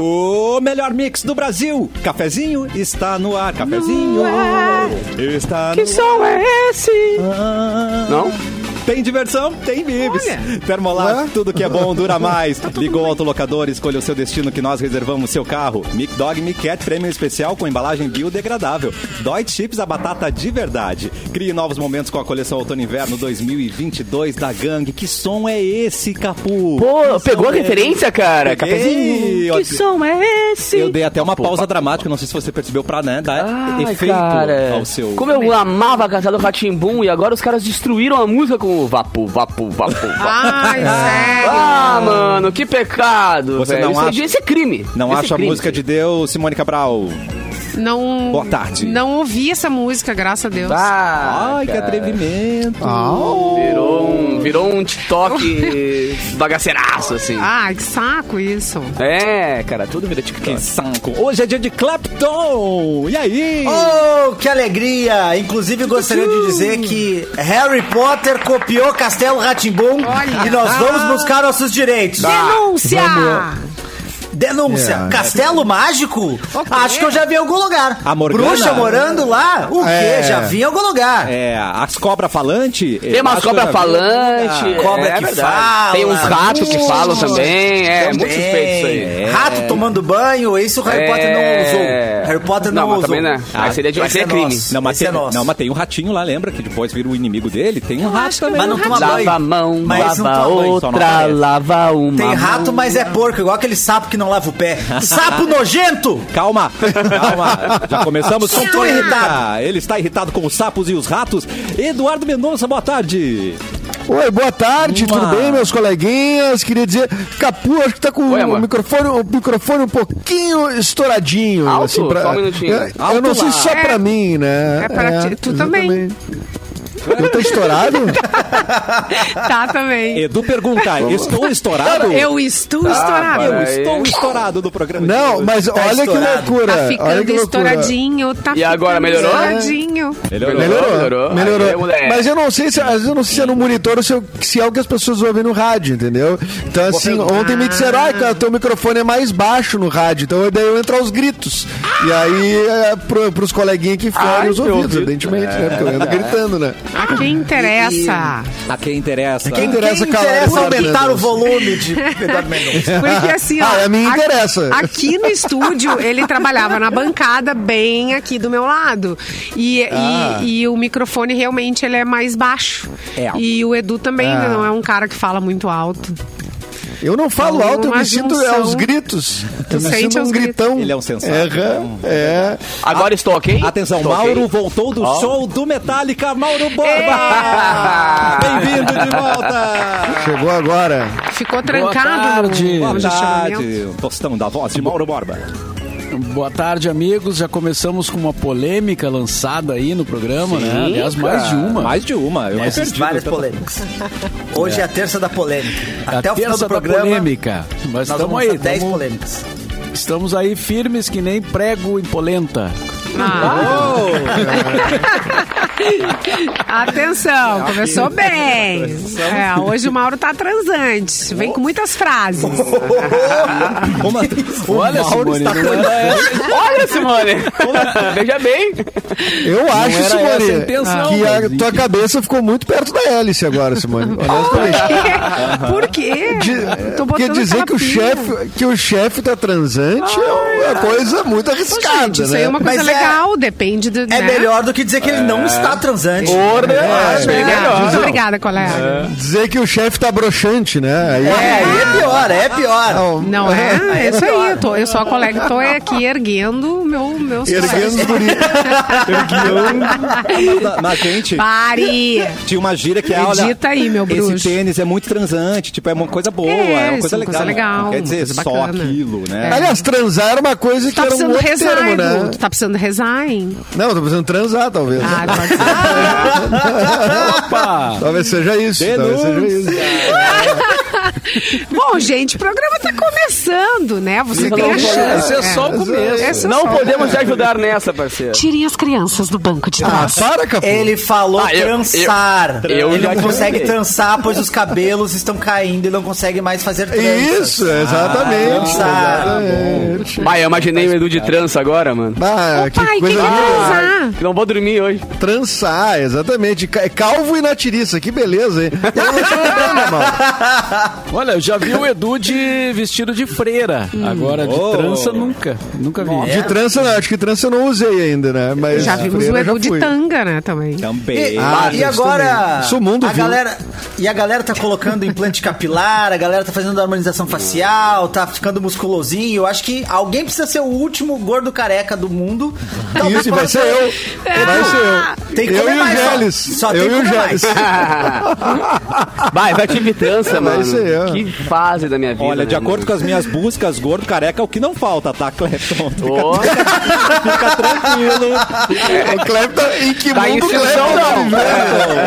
O melhor mix do Brasil. Cafezinho está no ar. Cafezinho está no Que som é esse? Não? Tem diversão? Tem bibs. Termolar, tudo que é bom dura mais. Ligou o autolocador, escolha o seu destino que nós reservamos seu carro. Mic Dog Mic Cat Prêmio Especial com embalagem biodegradável. Dói Chips, a batata de verdade. Crie novos momentos com a coleção Outono Inverno 2022 da Gang. Que som é esse, Capu? Pô, Que pegou a é referência, cara? Peguei. Que som é esse? Eu dei até uma pausa dramática, não sei se você percebeu, pra né, dar Ai, efeito cara. ao seu... Como eu amava Castelo Ratimbum e agora os caras destruíram a música com o vapu, vapu, vapu. vapu. Ai, sério. Ah, mano, que pecado, Você velho. não Isso, é- acha- isso é crime. Não Isso é acha a crime, música de Deus, Simone Cabral? Não. Boa tarde. Não ouvi essa música, graças a Deus. Ah, Ai, que cara. atrevimento. Virou um, virou um TikTok bagaceiraço, assim. Ai, que saco isso. É, cara, tudo vira TikTok. Que saco. Hoje é dia de Clapton. E aí? Oh, que alegria! Inclusive, gostaria de dizer que Harry Potter copiou Castelo Ratimbum e nós vamos buscar nossos direitos. Denúncia! Denúncia. É. Castelo Mágico? Acho que eu já vi em algum lugar. A Morgana? Bruxa morando lá? O quê? É. Já vi em algum lugar. É, as cobras falantes. Tem umas cobras falantes. Cobra é, que verdade. fala. Tem uns ratos que falam também. É, muito suspeito isso aí. É. Rato tomando banho, isso o Harry É. Potter não usou. Harry Potter não, Não, usou. também, né? Aí seria de- é crime. nosso. Não mas, tem, é nosso. não, mas tem um ratinho lá, lembra? Que depois vira o inimigo dele. Tem um rato também. Mas não toma banho. Lava a mão, Mas não lava outra, lava uma. Tem rato, mas é porco, igual aquele sapo que não lava o pé. Sapo nojento! Calma, calma. Já começamos com Estou irritado. Ele está irritado com os sapos e os ratos. Eduardo Mendonça, boa tarde. Oi, boa tarde, Uma. tudo bem, meus coleguinhas? Queria dizer, Capu, acho que tá com Oi, o microfone, o microfone um pouquinho estouradinho. Alto? assim, pra, Só um minutinho. Eu, eu não sei lá. se só É. pra mim, né? É pra ti- tu também. Eu tô estourado? Tá também. Edu pergunta, estou estourado? Eu estou estourado. Eu estou estourado do programa. Não, mas olha que estourado. loucura. Tá olha ficando que loucura. estouradinho, tá E agora, melhorou? Estouradinho. Melhorou. Melhorou, Melhorou. melhorou. Mas eu não sei se, às vezes eu não sei se é no monitor ou se, eu- se é o que as pessoas ouvem no rádio, entendeu? Então, assim, ontem me disseram, ah, cara, teu microfone é mais baixo no rádio, então daí eu entro aos gritos. E aí, é, pro, pros coleguinhas que foram os ouvidos, Deus. evidentemente, né? Porque eu ando gritando, né? A quem interessa. A quem interessa. Quem Quem interessa interessa, calar essa aumentar o volume de Eduardo Mendonça? Porque assim, ó. Ah, a mim aqui- interessa. Aqui no estúdio, ele trabalhava na bancada bem aqui do meu lado. E, Ah. e, e o microfone realmente ele é mais baixo. É. E o Edu também Ah. não é um cara que fala muito alto. Eu não falo Então, alto, eu me sinto junção. aos gritos. Eu me sinto aos um gritão. Ele é um sensato. É, é. Agora estou ok? Atenção, Estou Mauro ok? voltou do Ó. show do Metallica, Mauro Borba! É. Bem-vindo de volta! Chegou agora. Ficou trancado tarde. no Boa tarde, tostão da voz de Mauro Borba. Boa tarde, amigos. Já começamos com uma polêmica lançada aí no programa, né? Aliás, mais de uma. Mais de uma, eu tô Essas perdido. várias tô- polêmicas. Hoje é a terça da polêmica. Até a o final terça do da programa, polêmica. Mas nós estamos aí, aí, 10 tamo- polêmicas. estamos aí firmes que nem prego em polenta. Ah. Atenção, começou bem. É, hoje o Mauro tá transante. Vem com muitas frases. Como Olha, Mauro Simone, está não era essa, Olha, Simone. Veja bem. Eu acho, era Simone, essa a intenção, que a tua cabeça ficou muito perto da hélice agora, Simone. Honestamente. Por quê? De- Tô porque botando dizer que o chefe que o chefe tá transante é uma coisa muito arriscada, Gente, isso né? aí é uma coisa Mas é- legal, depende do. É né? melhor do que dizer que ele não está transante. Porra, É, melhor. Muito obrigada, colega. Dizer que o chefe tá broxante, né? Aí, É, aí é pior, é pior. Não, Não é? É é isso aí. Eu, tô, eu sou a colega que tô aqui erguendo o meu, meus Erguendo os guri. Mas, mas, gente, Pare! tinha uma gíria que é, olha, Edita aí, meu bruxo. esse tênis é muito transante, tipo, é uma coisa boa, É, é, uma coisa é legal. coisa legal, Não quer dizer coisa só aquilo, né? Aliás, transar era uma coisa que Tá era um precisando outro termo, né? Tu tá precisando rezar, hein? Não, tô precisando transar, talvez. Ah, pode ser. Opa! Talvez seja isso. Talvez seja isso. Bom, gente, o programa tá começando, né? Você tem a chance. Esse é só o começo. Esse é Não só- podemos te ajudar nessa, parceiro. Tirem as crianças do banco de Ah, trás. para, Capu. Ele falou Ah, eu- trançar. eu- eu ele já não consegue tirei. trançar, pois os cabelos estão caindo e não consegue mais fazer tranças. Isso, exatamente. trançar. exatamente. Pai, eu imaginei o Edu de trança agora, mano. Ah, Ô, pai, quem coisa linda. transar? Não vou dormir hoje. Trançar, exatamente. Ca- é Calvo e na tiriça, que beleza, hein? Eu não tô lembrando, mal. Olha, eu já vi o Edu de vestido de freira. Agora, de Oh. trança, nunca. Nunca vi. De trança, não, acho que trança eu não usei ainda, né? Mas Já vimos freira o Edu de tanga, né, também. Também. E, Ah, e isso agora. Isso mundo a viu. galera e a galera tá colocando implante capilar, a galera tá fazendo harmonização facial, tá ficando musculosinho. Eu acho que alguém precisa ser o último gordo careca do mundo. Talvez Isso, vai ser eu. Vai ser eu. Tem que eu e o mais, só- eu tem que e o Gélis. Vai, vai tive trança, Vai mano. ser eu. Que fase da minha vida. Olha, de né, acordo com as minhas buscas, gordo careca é o que não falta, tá, Clepton? Ô, Fica tranquilo. O Clepton, em que Tá mundo Clepton não. vive?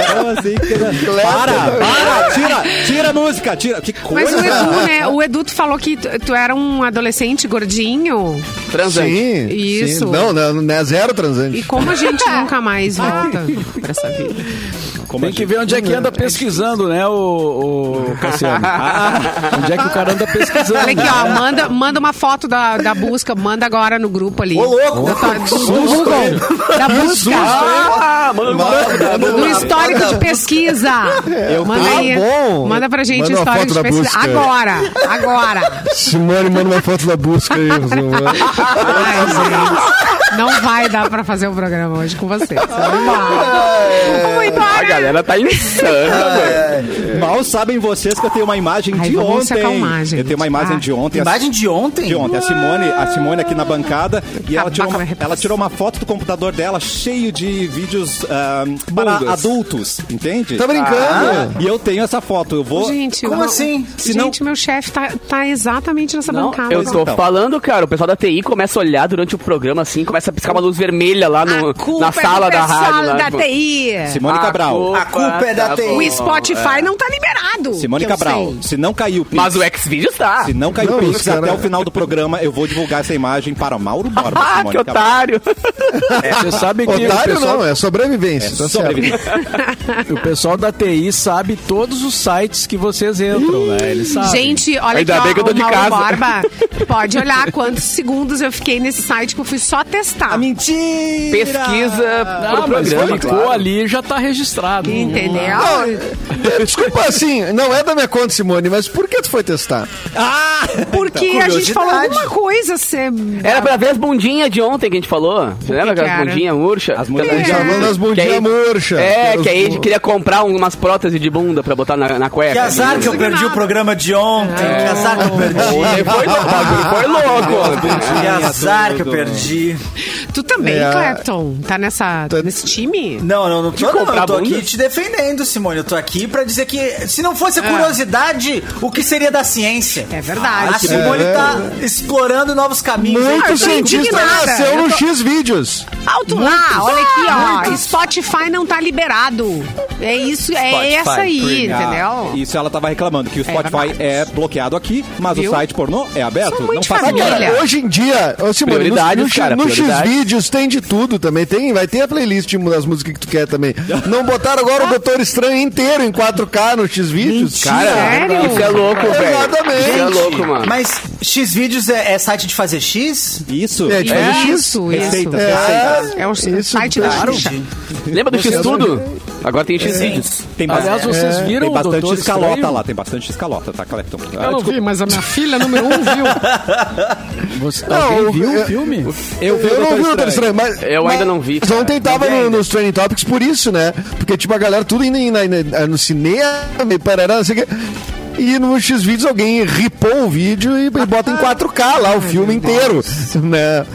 Então, assim, que- Para, para, tira, tira a música, tira. Que Mas coisa. o Edu, né? O Edu, tu falou que tu, tu era um adolescente gordinho. transante. Sim, Isso. sim. Não, não, não é zero transante. E como a gente nunca mais volta pra essa vida. Como Tem que ver onde é que anda pesquisando, né, o, o Cassiano? onde é que o cara anda pesquisando? Olha aqui, ó, manda, manda uma foto da, da busca, manda agora no grupo ali. Ô, louco! Da, tua- do, do Google, da busca. Ah, Do histórico de pesquisa. manda Ah, aí. bom. Manda pra gente Manda o histórico de da pesquisa. busca. Agora, agora. Simone, manda uma foto da busca aí. Ai, gente. Não vai dar pra fazer o programa hoje com vocês. Vamos embora. Vamos A galera tá insana, velho. Mal sabem vocês que eu tenho uma imagem Ai, de vamos se ontem. acalmar, gente. Eu tenho uma imagem Ah. de ontem. a- Imagem de ontem? De ontem, a Simone, a Simone aqui na bancada e ela Acabar tirou, com a uma, reputação. ela tirou uma foto do computador dela cheio de vídeos ah, para Bundas. adultos, entende? Tá brincando? E eu tenho essa foto, eu vou. Gente, Como não- assim? Se gente, meu chefe tá, tá exatamente nessa Não, bancada. eu tô Então. falando, cara, o pessoal da TI começa a olhar durante o programa assim, começa a piscar uma luz vermelha lá no, A culpa na sala é do da rádio. lá, da tipo, TI. Simone Cabral. A culpa é da tá TI. O Spotify não tá liberado. Simone Cabral, sei. se não cair o Pix, Mas o Xvideos tá. se não cair Não, o Pix cara- até o final do programa, eu vou divulgar essa imagem para Mauro Borba. Ah, que Cabral. otário. Você sabe que o Otário pessoal, não, é sobrevivência. tá certo. Sobrevivente. o pessoal da TI sabe todos os sites que vocês entram, né? Eles sabem. Gente, olha Ainda aqui, bem ó, que eu tô o de Mauro casa. Borba, pode olhar quantos segundos eu fiquei nesse site que eu fui só testar. A mentira! Pesquisa Ah, pro mas programa. clicou claro. ali já tá registrado. Entendeu? Não, desculpa, assim, não é da minha conta, Simone, mas por que tu foi testar? Ah! Porque a gente falou alguma coisa. Você... Era pra ver as bundinhas de ontem que a gente falou. Você lembra que aquelas bundinhas murchas? As Que mulheres- a gente- Já falando das que aí- bundinhas murchas. É, que aí a gente queria comprar umas próteses de bunda pra botar na, na cueca. Que azar que eu perdi o programa de ontem. Que azar que eu perdi. foi, foi louco. Que azar que eu perdi. Tu também, É. Clapton? Tá nessa, Tá- nesse time? Não, não, não tô, não. Eu tô aqui te defendendo, Simone. Eu tô aqui pra dizer que se não fosse a curiosidade, o que seria da ciência? É verdade. A Simone É. tá explorando novos caminhos. Ah, Muito tô cientista nasceu Eu no tô- X vídeos. Alto lá, olha aqui, ó. Spotify não tá liberado. É isso, é Spotify, essa aí, Ah, entendeu? Isso ela tava reclamando, que o Spotify verdade. é, bloqueado aqui, mas Viu? o site pornô é aberto. Não faz. Olha. Hoje em dia, ô Simone, no, Prioridades, no, X- cara, no prioridades. X-Vídeos tem de tudo também. Tem, vai ter a playlist das músicas que tu quer também. Não botaram agora o Doutor Estranho inteiro em 4K no X-Vídeos? Cara, Sério? isso é louco, velho. Exatamente. Isso é louco, mano. Mas X-Vídeos é, é site de fazer X? Isso. É, de fazer X? Isso, isso. receitas. É o Isso, site da claro. Xuxa. Lembra do X-Tudo? Agora tem X-Vídeos. Tem Aliás, vocês viram tem o bastante Doutor escalota Estranho? lá, tem bastante escalota, tá, Clepton? Eu não vi, mas a minha filha número um viu. Você, Não, alguém viu eu- o filme? Eu vi Eu o não Doutor vi o Doutor Estranho. Mas. Eu mas ainda não vi, Ontem cara. tava no, nos Training Topics por isso, né? Porque, tipo, a galera tudo indo em- na- na- no cinema, e parará, não sei o quê. E no X-Vídeos alguém ripou o vídeo e, e bota em 4K lá o filme inteiro, né?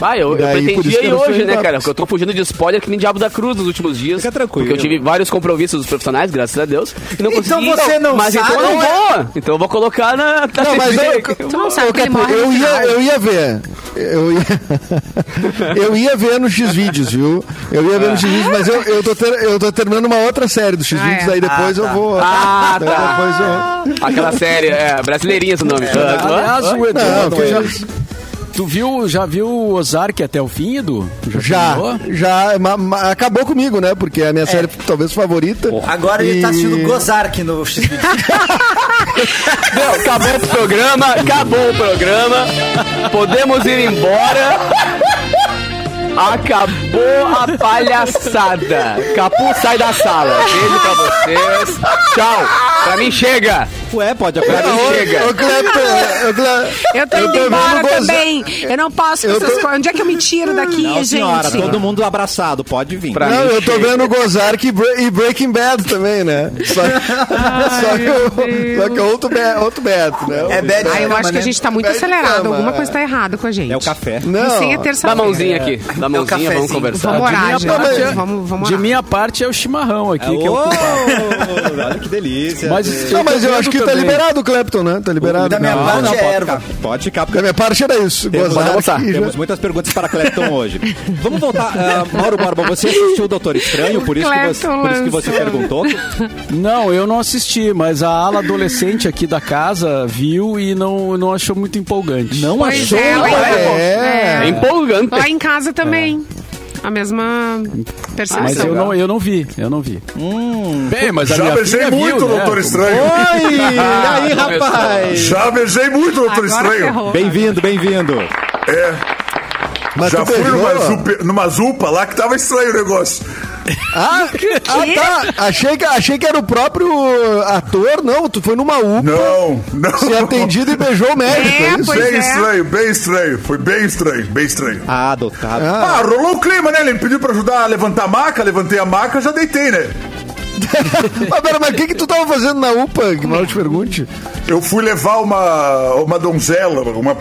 Ah, eu, eu pretendia ir hoje, né, cara? Porque eu tô fugindo de spoiler que nem Diabo da Cruz nos últimos dias. Fica tranquilo. Porque eu tive vários compromissos dos profissionais, graças a Deus. E não Então consegui. você não mas sabe, então eu não é? vou. Então eu vou colocar na. na Não, mas eu, Tu não sabe que ele morre eu ia, eu ia ver. Eu ia, eu ia ver no X-Vídeos, viu? Eu ia ver no X-Vídeos, mas eu, eu, tô ter- eu tô terminando uma outra série do X-Vídeos, Ah, é. aí depois eu vou. Ah, tá. Depois eu, Aquela série, é, brasileirinha esse nome. Ah, Aliás, o Edu, Não, tu, já, viu, já viu o Ozark até o fim, Edu? Já, terminou? já ma- ma- acabou comigo, né? Porque é a minha série talvez favorita. Agora ele tá E- assistindo Gozark no X Não, acabou o programa, acabou o programa. Podemos ir embora. Acabou a palhaçada. Capu sai da sala. Beijo pra vocês. Tchau. Pra mim chega. Ué, pode mim chega. Ô, ô, Eu tô indo vendo embora gozar- também. Eu não posso com Eu essas tô- coisas. Onde é que eu me tiro daqui, Não, gente? senhora, todo mundo abraçado, pode vir. Pra Não, eu tô chega. vendo Gozark e, Bre- e Breaking Bad também, né? Só, só que, o- só que é outro, Be- outro Beto, né? É bad Ah, eu acho que a gente tá muito Pede acelerado. cama, Alguma é. coisa tá errada com a gente. É o café. Não. Sem a Dá terça a mãozinha aqui. Dá a mãozinha, cafezinho. vamos conversar. Vamos orar, minha gente. parte é- Vamos, vamos De orar. minha parte é o chimarrão aqui, que eu Ô, olha que delícia. Mas Não, mas eu acho que tá liberado o Clepton, né? Tá liberado. Da minha Não, parte não, é pode erva. ficar. Pode ficar, Da porque minha parte era isso. Temos, já- temos muitas perguntas para Clepton hoje. Vamos voltar. ah, Mauro Borba, você assistiu o Doutor Estranho, por isso, que você, por isso que você perguntou. Não, eu não assisti, mas a ala adolescente aqui da casa viu e não, não achou muito empolgante. Não Pois achou? é, Mauro? É. É empolgante. Lá em casa também. A mesma percepção. Mas eu não, eu não vi, eu não vi. Bem, mas a Já minha beijei muito, viu, né? Doutor Estranho. Oi! E aí, rapaz? Já beijei muito, Doutor Agora Estranho. Bem-vindo, bem-vindo. É, Mas já fui numa, zupa, numa zupa lá que tava estranho o negócio. Ah, ah, tá. Achei que, achei que era o próprio ator. Não, tu foi numa UPA, Não, não. ser atendido e beijou o médico. É, É, isso? Bem é. estranho, bem estranho. Foi bem estranho, bem estranho. Ah, adotado. Ah, rolou o clima, né? Ele me pediu pra ajudar a levantar a maca, levantei a maca, já deitei, né? Mas, pera, mas o que, que tu tava fazendo na UPA? Que mal te pergunte. Eu fui levar uma, uma donzela, uma,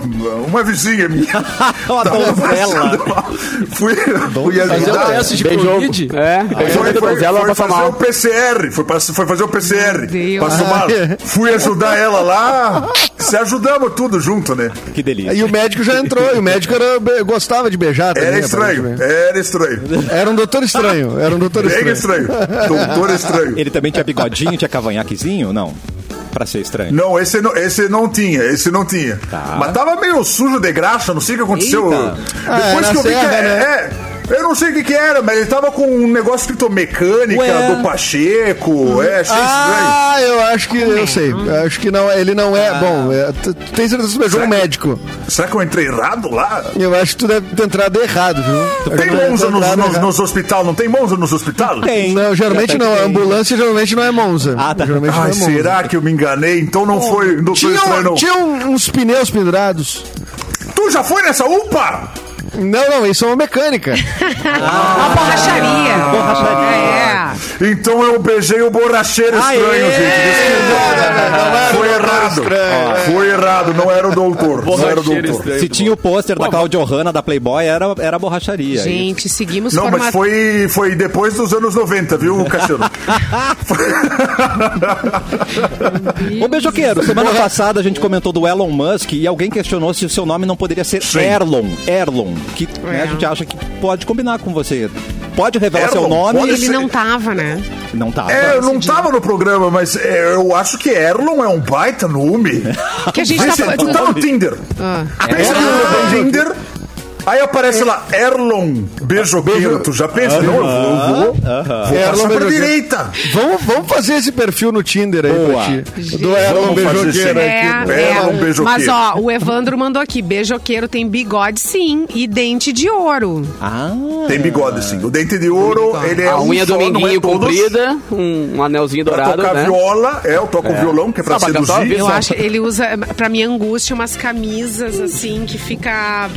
uma vizinha minha. Uma Tava donzela. passando- Fui, fui Fazer o ajudar. teste de Beijou. Covid. É, beijou Foi, a foi, donzela, foi passa fazer mal. o PCR, foi, foi fazer o PCR. Passou mal. Fui ajudar ela lá, se ajudamos tudo junto, né? Que delícia. E o médico já entrou. E o médico era, gostava de beijar também. Era estranho, era estranho. Era um doutor estranho. Era um doutor Bem estranho. estranho. Doutor estranho. Ele também tinha bigodinho, tinha cavanhaquezinho? Não. Pra ser estranho. Não, esse não, esse não tinha, esse não tinha. Tá. Mas tava meio sujo de graxa, não sei o que aconteceu. Eita. Ah, Depois é, que eu vi que é, né? é, eu não sei o que que era, mas ele tava com um negócio escrito mecânica Ué. do Pacheco, é, achei estranho. Ah, eu acho que eu sei. Eu acho que não, ele não é. Bom, é, tem certeza que beijou um médico? Será que eu entrei errado lá? Eu acho que tu deve ter entrado errado, viu? Tem Monza nos, nos, nos hospital, não tem Monza nos hospital? Tem. Não, geralmente não. A ambulância geralmente não é Monza. Ah, tá. Geralmente não Ai, é Monza. será que eu me enganei? Então não foi Doutor Tinha, Estranho, não. tinha um- uns pneus pendurados. Tu já foi nessa UPA? Não, não, isso é uma mecânica. Uma borracharia. Borracharia. É. Então eu beijei o borracheiro Aê! estranho, gente. Desculpa. Foi errado. Foi errado, não era o doutor. Não era o doutor. Se tinha o pôster da Claudio Hanna da Playboy, era, era borracharia. Gente, seguimos Não, mas formato. foi, foi depois dos anos 90, viu, Cassiano? Ô, Beijoqueiro, semana passada a gente comentou do Elon Musk e alguém questionou se o seu nome não poderia ser Sim. Erlon. Erlon, que né, a gente acha que pode combinar com você. Pode revelar Erlon, seu nome? Ele ser. não tava, né? Não tá. É, eu não tava no programa, mas é, eu acho que Erlon é um baita nome. Que a gente Pensa, tá tu tá no Tinder. Ah. Pensa no Tinder. Aí aparece lá, Erlon Beijoqueiro. Tu já pensa? Não, eu vou, eu vou, vou Erlon pra direita. Vamos, vamos fazer esse perfil no Tinder aí Boa. pra ti. Do Erlon Vamos fazer Beijoqueiro aqui. É, Erlon é. Beijoqueiro. Mas ó, o Evandro mandou aqui: beijoqueiro tem bigode sim e dente de ouro. Ah, Tem bigode, sim. O dente de ouro, ele é A um unha só, do não é comprida, um, um anelzinho Pra dourado, tocar né? viola, é, eu toco violão, que é pra pra cantar, seduzir. Eu acho que ele usa, pra minha angústia, umas camisas assim que fica.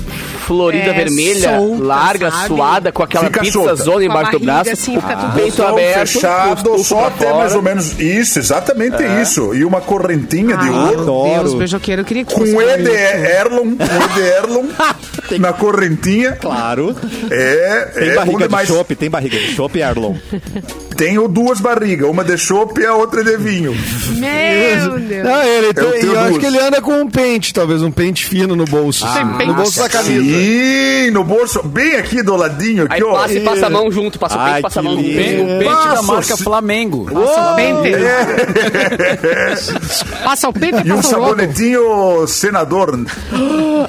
É, vermelha, solta, larga, sabe? suada, com aquela Fica pizza solta. zona Com a embaixo do barriga, braço. assim, fica tudo bem peito aberto, fechado, com os só até fora. mais ou menos isso, exatamente isso. E uma correntinha de Ai, ouro. meu Adoro. Deus, beijoqueiro, eu queria que Com. Ed Erlon, o Ed Erlon na correntinha. Claro. É, Tem é barriga de chopp, tem barriga de chopp, Erlon. Tenho duas barrigas, uma de chopp e a outra de vinho. Meu Deus. Não, ele tem, Eu eu acho que ele anda com um pente, talvez um pente fino no bolso. pente. no bolso da camisa. Sim, no bolso, bem aqui do ladinho, aqui, Aí ó. passa e passa a mão junto, passa o Ai, peito, passa a mão junto. lindo. Pente, o pente da Nossa, marca se- Flamengo. Passa o pente. Passa o pente e E um passa o sabonetinho senador.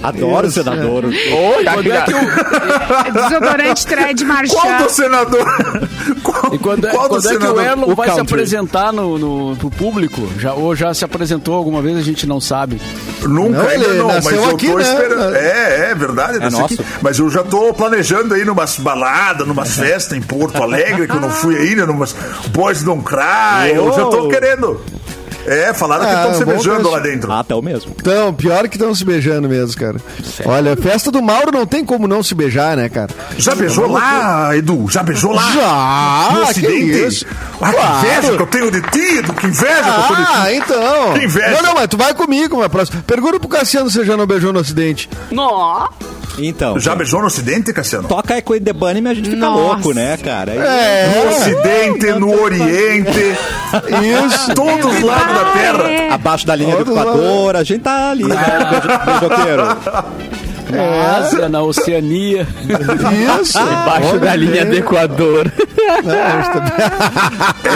Adoro o senador. Que já- Desodorante Thread Qual do Marchand. senador? Qual, E quando, é- qual quando é que o? Erlon vai se apresentar no, no, pro público? Já, ou já se apresentou alguma vez, a gente não sabe. Nunca, Não, ainda ele não, mas eu aqui, tô né? esperando. É, é verdade, nasceu nosso. aqui. Mas eu já tô planejando aí numas baladas, numas festas em Porto Alegre, que eu não fui ainda, numas Boys Don't Cry. Eu já tô querendo. É, falaram que Ah, estão se bom beijando que- lá dentro. Ah, até o mesmo. Então, pior que estão se beijando mesmo, cara. Olha, festa do Mauro não tem como não se beijar, né, cara? Já beijou lá, Edu? Já beijou lá? Já! No que Ocidente? isso? Ah, que inveja que eu tenho de ti, Edu, que inveja que eu tenho de ti. Ah, então. Que inveja. Não, não, mas tu vai comigo, uma próxima. Pergunta pro Cassiano se já não beijou no acidente. Nó. Então, Já beijou no Ocidente, Cassiano? toca Echo in the Bunny e a gente fica Nossa. louco, né, cara? No É, Ocidente, no Oriente, isso. todos os lados da Terra. Abaixo da linha do Todos. Equador, a gente tá ali, né? beijo- Beijoqueiro. Na Ásia, na Oceania. Isso. Embaixo da linha do Equador.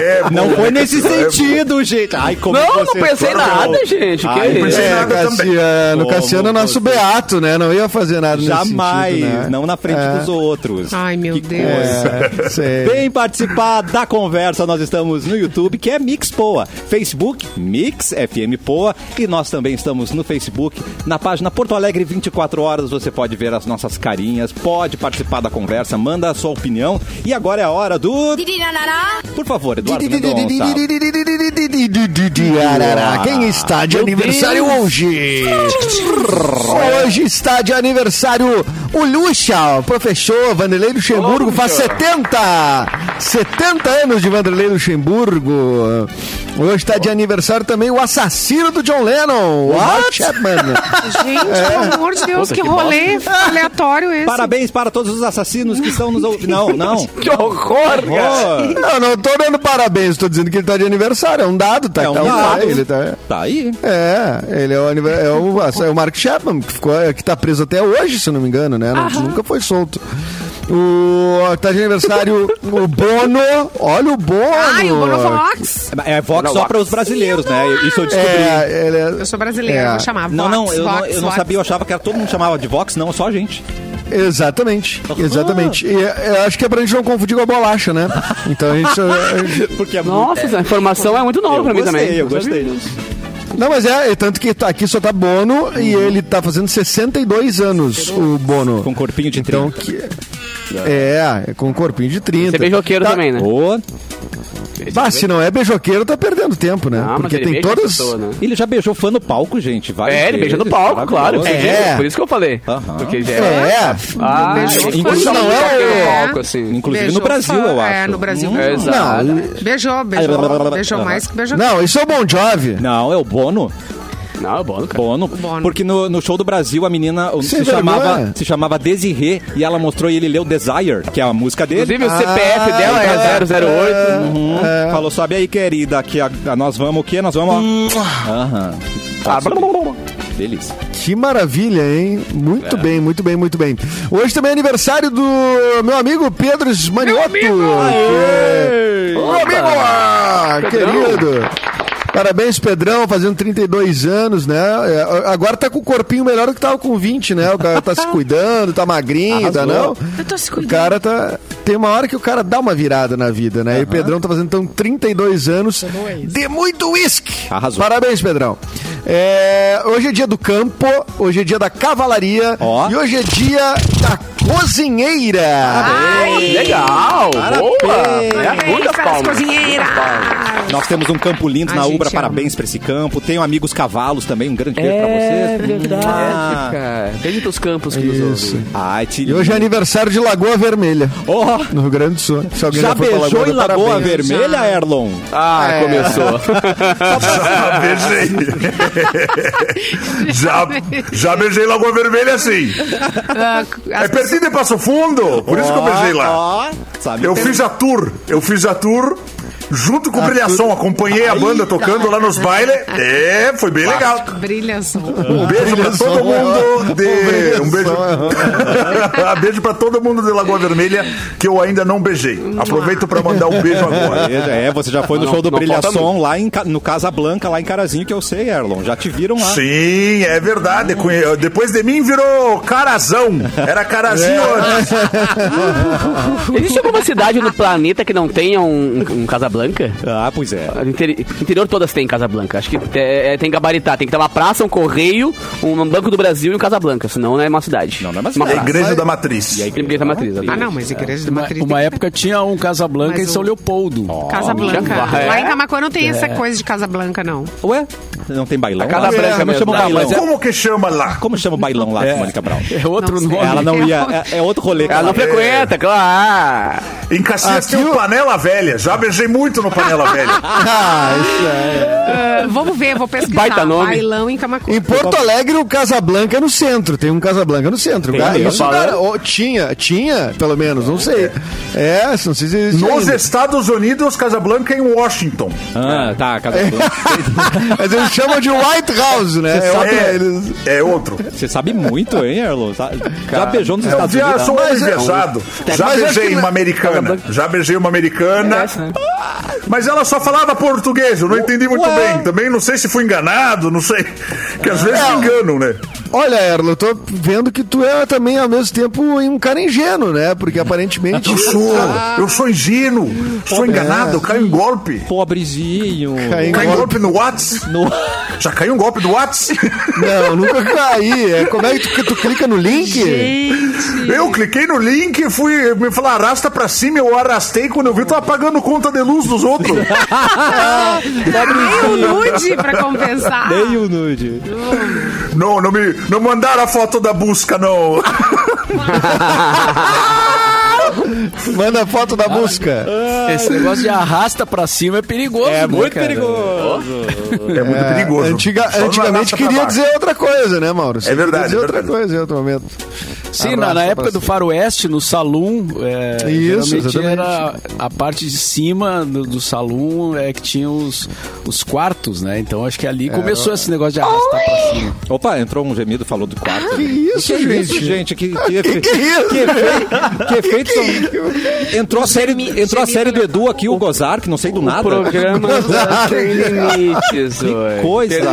É, Não foi né, nesse sentido, gente. Ai, como Não, não pensei nada, não. gente. Que Ai, isso? pensei É, nada. Cassiano. Cassiano é nosso você- beato, né? Não ia fazer nada nesse Jamais, sentido, né? não na frente É. dos outros. Ai, meu Que Deus. coisa. É. Vem participar da conversa, nós estamos no YouTube, que é Mix Poa, Facebook Mix FM Poa, e nós também estamos no Facebook, na página Porto Alegre 24 horas, você pode ver as nossas carinhas, pode participar da conversa, manda a sua opinião, e agora é a hora do... Por favor, Eduardo Mendonça. Quem está de aniversário hoje? Hoje está de aniversário o Lucha, o professor Vanderlei Luxemburgo, faz 70! 70 anos de Vanderlei Luxemburgo. Hoje está de aniversário também o assassino do John Lennon, o Mark Chapman. Gente, pelo amor de Deus, Puta, que que rolê aleatório esse. Parabéns para todos os assassinos que estão nos ouvindo. Não, não. Que horror, cara. Não, não tô dando parabéns, tô dizendo que ele tá de aniversário, é um dado, tá? É um tá dado. Ele tá... tá aí. É, ele é o, é o, é o Mark Chapman, que, ficou, que tá preso até hoje, se não me engano, né? Não- nunca foi solto. O, tá de aniversário o Bono. Olha o Bono. Ai, o Bono Vox. É Vox só para os brasileiros, né? Isso eu descobri. É, ele é, Eu sou brasileira, É. eu vou chamar Não, Vox, não, eu, não, Vox, eu não Vox. sabia, eu achava que era, todo mundo chamava de Vox, não, só a gente. Exatamente, exatamente. E é- eu acho que é pra gente não confundir com a bolacha, né? Então a gente. a gente- Porque é Nossa, essa informação é muito nova eu pra mim gostei, também. eu gostei. Não, mas é, é tanto que tá, aqui só tá Bono e ele tá fazendo 62 anos, o Bono. Com corpinho de. Então, que, é, é com um corpinho de 30. Você é beijoqueiro Tá- também, né? Ô, Bah, se não é beijoqueiro, tá perdendo tempo, né? Ah, mas Porque tem todas. pessoa, né? ele já beijou fã no palco, gente. várias É, ele beija no palco, claro. É. Por isso que eu falei. Aham. Porque ele já é. É, Ah, fã, inclusive não é É. no palco, assim. Inclusive Beijou no Brasil, fã, eu acho. É, no Brasil. Hum. É, exato. Beijou, beijou. Beijou mais que beijou. não, isso é o Bon Jovi. Não, é o Bono. Não, é bom, cara. Bono. Bono. Porque no, no show do Brasil a menina se chamava, se chamava Desirê e ela mostrou e ele leu Desire, que é a música dele. Inclusive o CPF dela é 008. Uhum. Falou, sobe aí, querida, que a, a- nós vamos o quê? Nós vamos. Aham. Ah. Delícia. Que maravilha, hein? Muito bem, muito bem, muito bem. Hoje também é aniversário do meu amigo Pedro Esmanioto. que é- Ô, amigo! ah, querido! Parabéns, Pedrão, fazendo 32 anos, né? É, Agora tá com o corpinho melhor do que tava com 20, né? O cara tá se cuidando, tá magrinho, tá não? Eu tô se O cuidando. cara tá. Tem uma hora que o cara dá uma virada na vida, né? E o Pedrão tá fazendo então 32 anos de muito uísque. Arrasou. Parabéns, Pedrão. É, hoje é dia do campo, hoje é dia da cavalaria Ó. e hoje é dia da cozinheira. Ai, Legal! Boa! É, Parabéns muitas palmas. cozinheiras. Nós temos um campo lindo A na gente Ubra, ama. parabéns pra esse campo. Tenho amigos cavalos também, um grande beijo pra É vocês. verdade, Ah. cara. Beijo pros campos que nos Isso. ouvem. Ai, te... E hoje é aniversário de Lagoa Vermelha, Oh, no Rio Grande do Sul. Se alguém já já, foi pra beijou em Lagoa parabéns. Vermelha, Erlon? Ah, É. começou. Já beijei. já, já beijei Lagoa Vermelha sim. Ah, É pertinho de Passo Fundo, por isso que eu beijei lá. Eu fiz a tour, eu fiz a tour junto com o Brilhação, acompanhei a banda tocando lá nos bailes. É, foi bem legal. brilhação. Um beijo pra todo mundo de. Um beijo. beijo pra todo mundo de Lagoa Vermelha que eu ainda não beijei. Aproveito pra mandar um beijo agora. É, você já foi no Não, show do Brilhação lá em, no Casa Blanca, lá em Carazinho, que eu sei, Erlon. Já te viram lá. Sim, é verdade. Depois de mim virou Carazão. Era Carazinho antes. Existe alguma cidade no planeta que não tenha um, um Casablanca? Ah, pois é. No interi- interior todas têm Casablanca. Acho que é, é, tem que gabaritar. Tem que ter uma praça, um correio, um Banco do Brasil e um Casablanca. Senão não é uma cidade. Não, não é uma É a cidade. Igreja da Matriz. E a igreja matriz. ali. Ah, não, mas igreja Uma, matriz. uma tem época tinha um Casablanca Mas em São o- Leopoldo. Casa Blanca. É. Lá em Camacuã não tem essa coisa de Casa Blanca, não. Ué? Não tem bailão? A Casa lá? Branca Como mesmo. chama Ah, bailão? mas é- Como que chama lá? Como chama o bailão lá, Simone Cabral? É outro nome. Ela não ia. É, é outro rolê. que Ela não ela- frequenta, claro. Em Caxias Aqui tem Panela Velha. Já beijei muito no Panela Velha. Ah, isso é. Ah, vamos ver, vou pesquisar. Baita nome. Bailão em Camacuã. Em Porto Alegre, o Casablanca é no centro. Tem um Casablanca no centro. Tem Ah? Isso era- ou tinha, tinha, pelo menos, não sei. É, não sei se existe Nos ainda. Estados Unidos, Casablanca é em Washington. Ah, tá. Casa Blanca. Mas eles chamam de White House, né? É outra- É, eles- é outro. Você sabe muito, hein, Erlon? Sa- Já beijou nos Eu Estados já Unidos? sou um homem Mas é- viajado. Já é beijei uma na- americana. Já beijei uma americana. Mas ela só falava português. Eu não entendi muito Ué. bem. Também não sei se fui enganado, não sei. Que às vezes É. me enganam, né? Olha, Erlo, eu tô vendo que tu é também, ao mesmo tempo, um cara ingênuo, né? Porque aparentemente... Eu sou, eu sou ingênuo, sou enganado, eu caio em golpe. Pobrezinho. Cai em Cai em golpe. golpe no Whats? No- Já caiu um golpe do Whats? Não, nunca caí. É, como é que tu, tu clica no link? Eu cliquei no link, fui me falar arrasta pra cima, eu arrastei quando eu vi, tô apagando conta de luz dos outros. Nem o nude pra compensar. Dei o nude. Não, não me não mandaram a foto da busca, não. Manda foto da busca. Esse negócio de arrasta pra cima é perigoso. É né, muito cara? perigoso. É muito perigoso. Antiga- antigamente queria dizer outra coisa, né, Mauro? Você É verdade, queria dizer é outra verdade. coisa em outro momento. Sim, na, na época do faroeste, no salão, é, Isso, era a parte de cima do, do salão é que tinha os, os quartos, né? Então acho que ali começou esse negócio de arrastar pra cima. Opa, entrou um gemido, falou do quarto. Que isso, que gente? Isso, gente? Que, que, Que que é isso? que efeito, que efeito são... Entrou a série, entrou a série do Edu aqui, o Gozar, que não sei do nada. Programa não tem limites, oi. Coisa.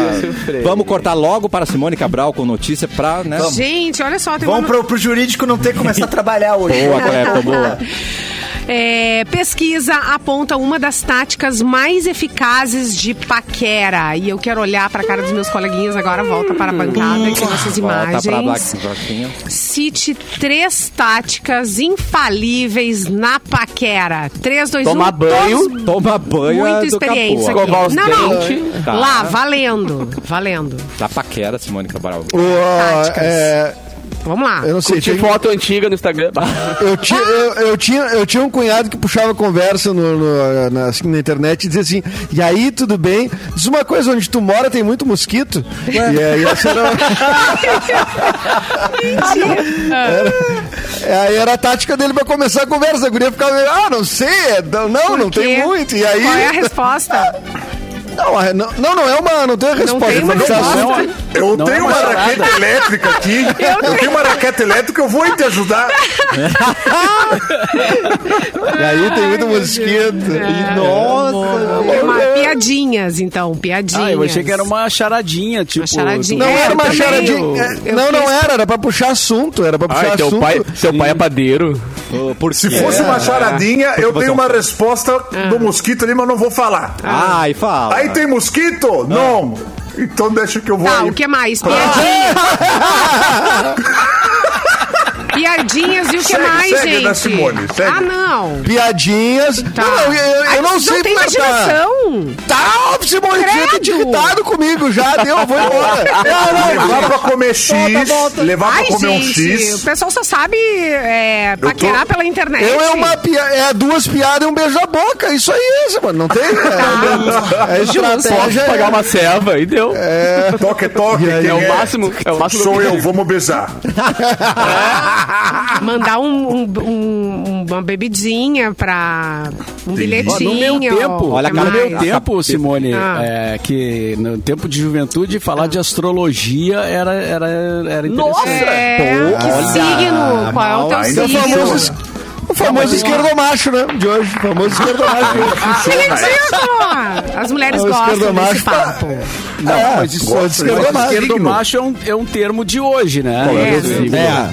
Vamos cortar logo para Simone Cabral com notícia pra, né? Gente, olha só, tem Vamos uma... pro, pro jurídico não ter que começar a trabalhar hoje. Boa, Clepo, boa. É, pesquisa aponta uma das táticas mais eficazes de paquera. E eu quero olhar pra cara dos meus coleguinhas agora, volta para a bancada, que nossas Volta pra imagens. Black. Cite três táticas infalíveis na paquera. 3, 2, 1. Tomar banho. todos Toma banho é Muito capô. aqui. Não, não. Tá. Lá, valendo. Valendo. Da paquera, Simone Cabral. O, Táticas. é, Vamos lá. eu não sei, Curti tinha, foto antiga no Instagram. eu, tinha, eu, eu tinha, eu tinha um cunhado que puxava conversa no, no- na, assim, na internet e dizia assim, e aí, tudo bem? Diz uma coisa, onde tu mora tem muito mosquito. E aí essa era... era- aí era a tática dele pra começar a conversa. A guria ficava meio, ah, não sei, é, não, não, não tem muito. E aí... Qual é a resposta? Não, a- não, não, não é uma, não tem a resposta. tem uma resposta. não- Eu Não tenho é uma uma raquete elétrica aqui. Eu, tenho uma raquete elétrica, eu vou te ajudar. E aí tem muito mosquito. É. Nossa! Uma- piadinhas, então. Piadinhas. Ah, eu achei que era uma charadinha, tipo. charadinha. Não É, era eu uma também. charadinha. é, Eu Não, não era, era pra puxar assunto. Era pra puxar Ai, teu assunto. pai, teu pai é padeiro. Por Se fosse uma charadinha, eu tenho uma resposta do mosquito ali, mas não vou falar. Ai, fala. Aí tem mosquito? Não. Então deixa que eu vou Tá, aí. o que mais? Piadinha. Piadinhas e o que Segue, mais, segue, gente? da Simone, segue. Ah, não. Piadinhas. Tá. Não, eu, eu, eu não sei tem flertar. imaginação. Tá, Simone, você tá Credo. irritado comigo já, deu, vou embora. Não, não, Levar pra comer X, levar Ai, pra comer um gente, o X. pessoal só sabe é, paquerar pela internet. Eu é uma pia é duas piadas e um beijo na boca. Isso aí, mano. Não tem. É, é estratégia. Posso pagar uma serva e deu. Toque, toque. É o máximo, é o máximo. Sou eu, vamos beijar. Mandar um, um- um- uma bebidinha pra um Ó, bilhetinho. no meu tempo, Olha, que no cara, meu mais? tempo, Simone, Ah. é, que no tempo de juventude, falar de astrologia era, era, era interessante. É, que Olha, signo? Qual é o teu É signo? famoso, o famoso esquerdomacho, né? De hoje. O famoso esquerdomacho. Que ridículo! As mulheres É o gostam desse pra- papo. Não, mas mas isso- é esquerdomacho. esquerdo macho é um, é um termo de hoje, né? É. É.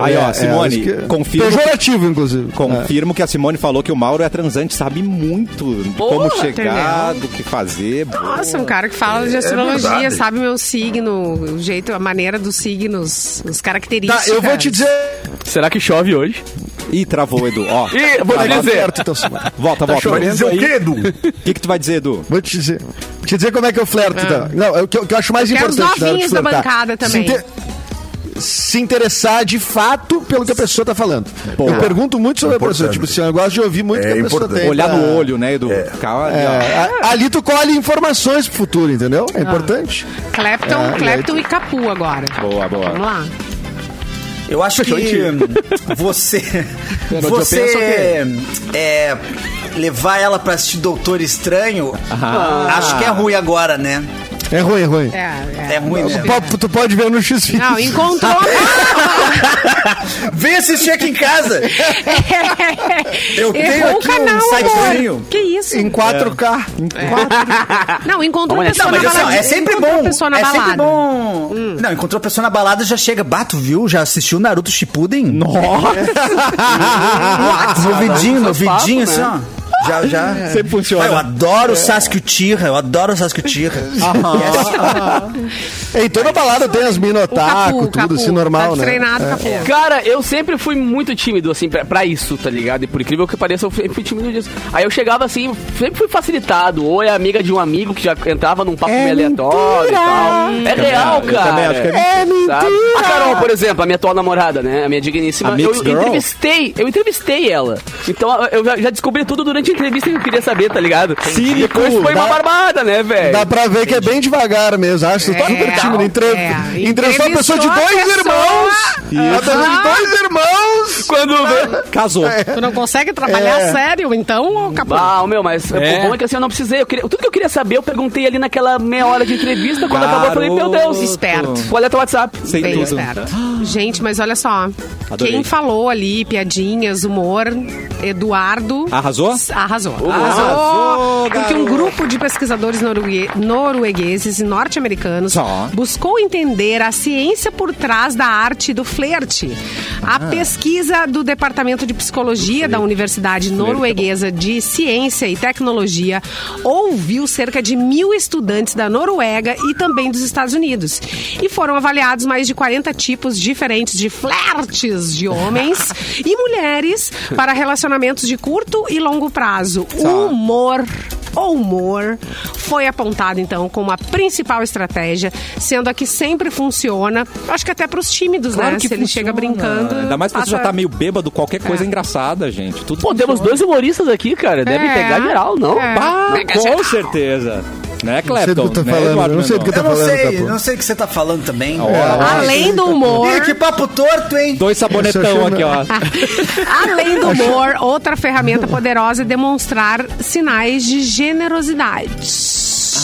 Aí, ó, É, Simone, é, confirma. Pejorativo, inclusive. Confirmo que a Simone falou que o Mauro é transante, sabe muito como chegar, do que fazer. Nossa, um cara que fala de astrologia, sabe meu signo, o jeito, a maneira dos signos, as características. Tá, eu vou te dizer. Será que chove hoje? Ih, travou, Edu. Ó, Ih, vou te Tá dizer. certo, então, Simone. volta, Tá volta. Vai chovendo dizer o quê, Edu? O que, que tu vai dizer, Edu? Vou te dizer. Te dizer como é que eu flerto, então. Não, é o que, eu- eu acho mais Quero os importante. na hora de novinhos da flertar. bancada também. Se interessar de fato pelo que a pessoa tá falando. Boa. Eu pergunto muito sobre a pessoa. Tipo assim, eu gosto de ouvir muito o É que a pessoa importante. tem. Olhar no olho, né, Edu? Ali, ó. É, a- ali tu colhe informações pro futuro, entendeu? É importante. Clapton, É, e Clapton e Capu agora. Boa, boa. Vamos lá. Eu acho que você. Você. É, levar ela pra assistir Doutor Estranho. Acho que é ruim agora, né? É ruim, é ruim. É, É é. ruim, né? Po- Tu pode ver no X. Não, encontrou. Vem assistir aqui em casa! Eu tenho aqui canal, um sitezinho. Que isso? Em 4K. Não, encontrou Olha, pessoa não, na Mas assim, balada. é sempre bom. a pessoa na é sempre balada. bom. Não, encontrou a pessoa na balada já chega. Bato, viu? Já assistiu Naruto Shippuden? Nossa! No vidinho, no papo, vidinho, né? assim, ó. Já, já. Sempre funciona. Ah, eu adoro o Sasuke Uchiha, eu adoro o Sasuke Uchiha. Em toda balada tem as minotaco, tudo Capu. assim, normal, tá né? treinado, É. Capu. Cara, eu sempre fui muito tímido, assim, pra, pra isso, tá ligado? E por incrível que pareça, eu sempre fui tímido disso. Aí eu chegava assim, sempre fui facilitado. Ou é amiga de um amigo que já entrava num papo meio aleatório e tal. É real, eu cara. também acho que é é mentira. A Carol, por exemplo, a minha atual namorada, né? A minha digníssima. A eu entrevistei, eu entrevistei ela. Então eu já, já descobri tudo durante a entrevista que eu queria saber, tá ligado? Cínico, Depois foi uma dá- barbada, né, velho? Dá pra ver que é bem devagar mesmo. Acho tá É, super tímido. Entre... é. Entrevistou uma pessoa de a dois pessoa. irmãos. Uma pessoa de dois irmãos. Quando vê. Casou. Tu não consegue trabalhar É. sério, então, Capu? Ah, meu, mas É. o bom é que assim, eu não precisei. Eu queria- tudo que eu queria saber, eu perguntei ali naquela meia hora de entrevista. Quando acabou, eu falei, meu Deus, Esperto. qual é teu WhatsApp? Sem Bem tudo. esperto. Gente, mas olha só. Adorei. Quem falou ali, piadinhas, humor, Eduardo. Arrasou? Arrasou. Arrasou, Porque um grupo de pesquisadores noruegueses e norte-americanos buscou entender a ciência por trás da arte do flerte. A Ah. pesquisa do Departamento de Psicologia da Universidade Norueguesa de Ciência e Tecnologia ouviu cerca de mil estudantes da Noruega e também dos Estados Unidos. E foram avaliados mais de 40 tipos diferentes de flertes de homens e mulheres para relacionamentos de curto e longo prazo. O humor o humor foi apontado então como a principal estratégia, sendo a que sempre funciona. Acho que até para os tímidos, Claro né? que Se ele chega funciona. brincando. Ainda mais quando você já passa- tá meio bêbado, qualquer coisa é engraçada, gente. Tudo Pô, temos dois humoristas aqui, cara. Devem É. pegar geral, não? É. Bah, com geral. certeza. Né, Não sei do que Né, falando. Eduardo não sei do que eu Eu não falando, sei, não sei o que você tá falando também. Além do humor, Ih, que papo torto, hein? Dois sabonetão aqui, ó. além do humor, outra ferramenta poderosa é demonstrar sinais de generosidade.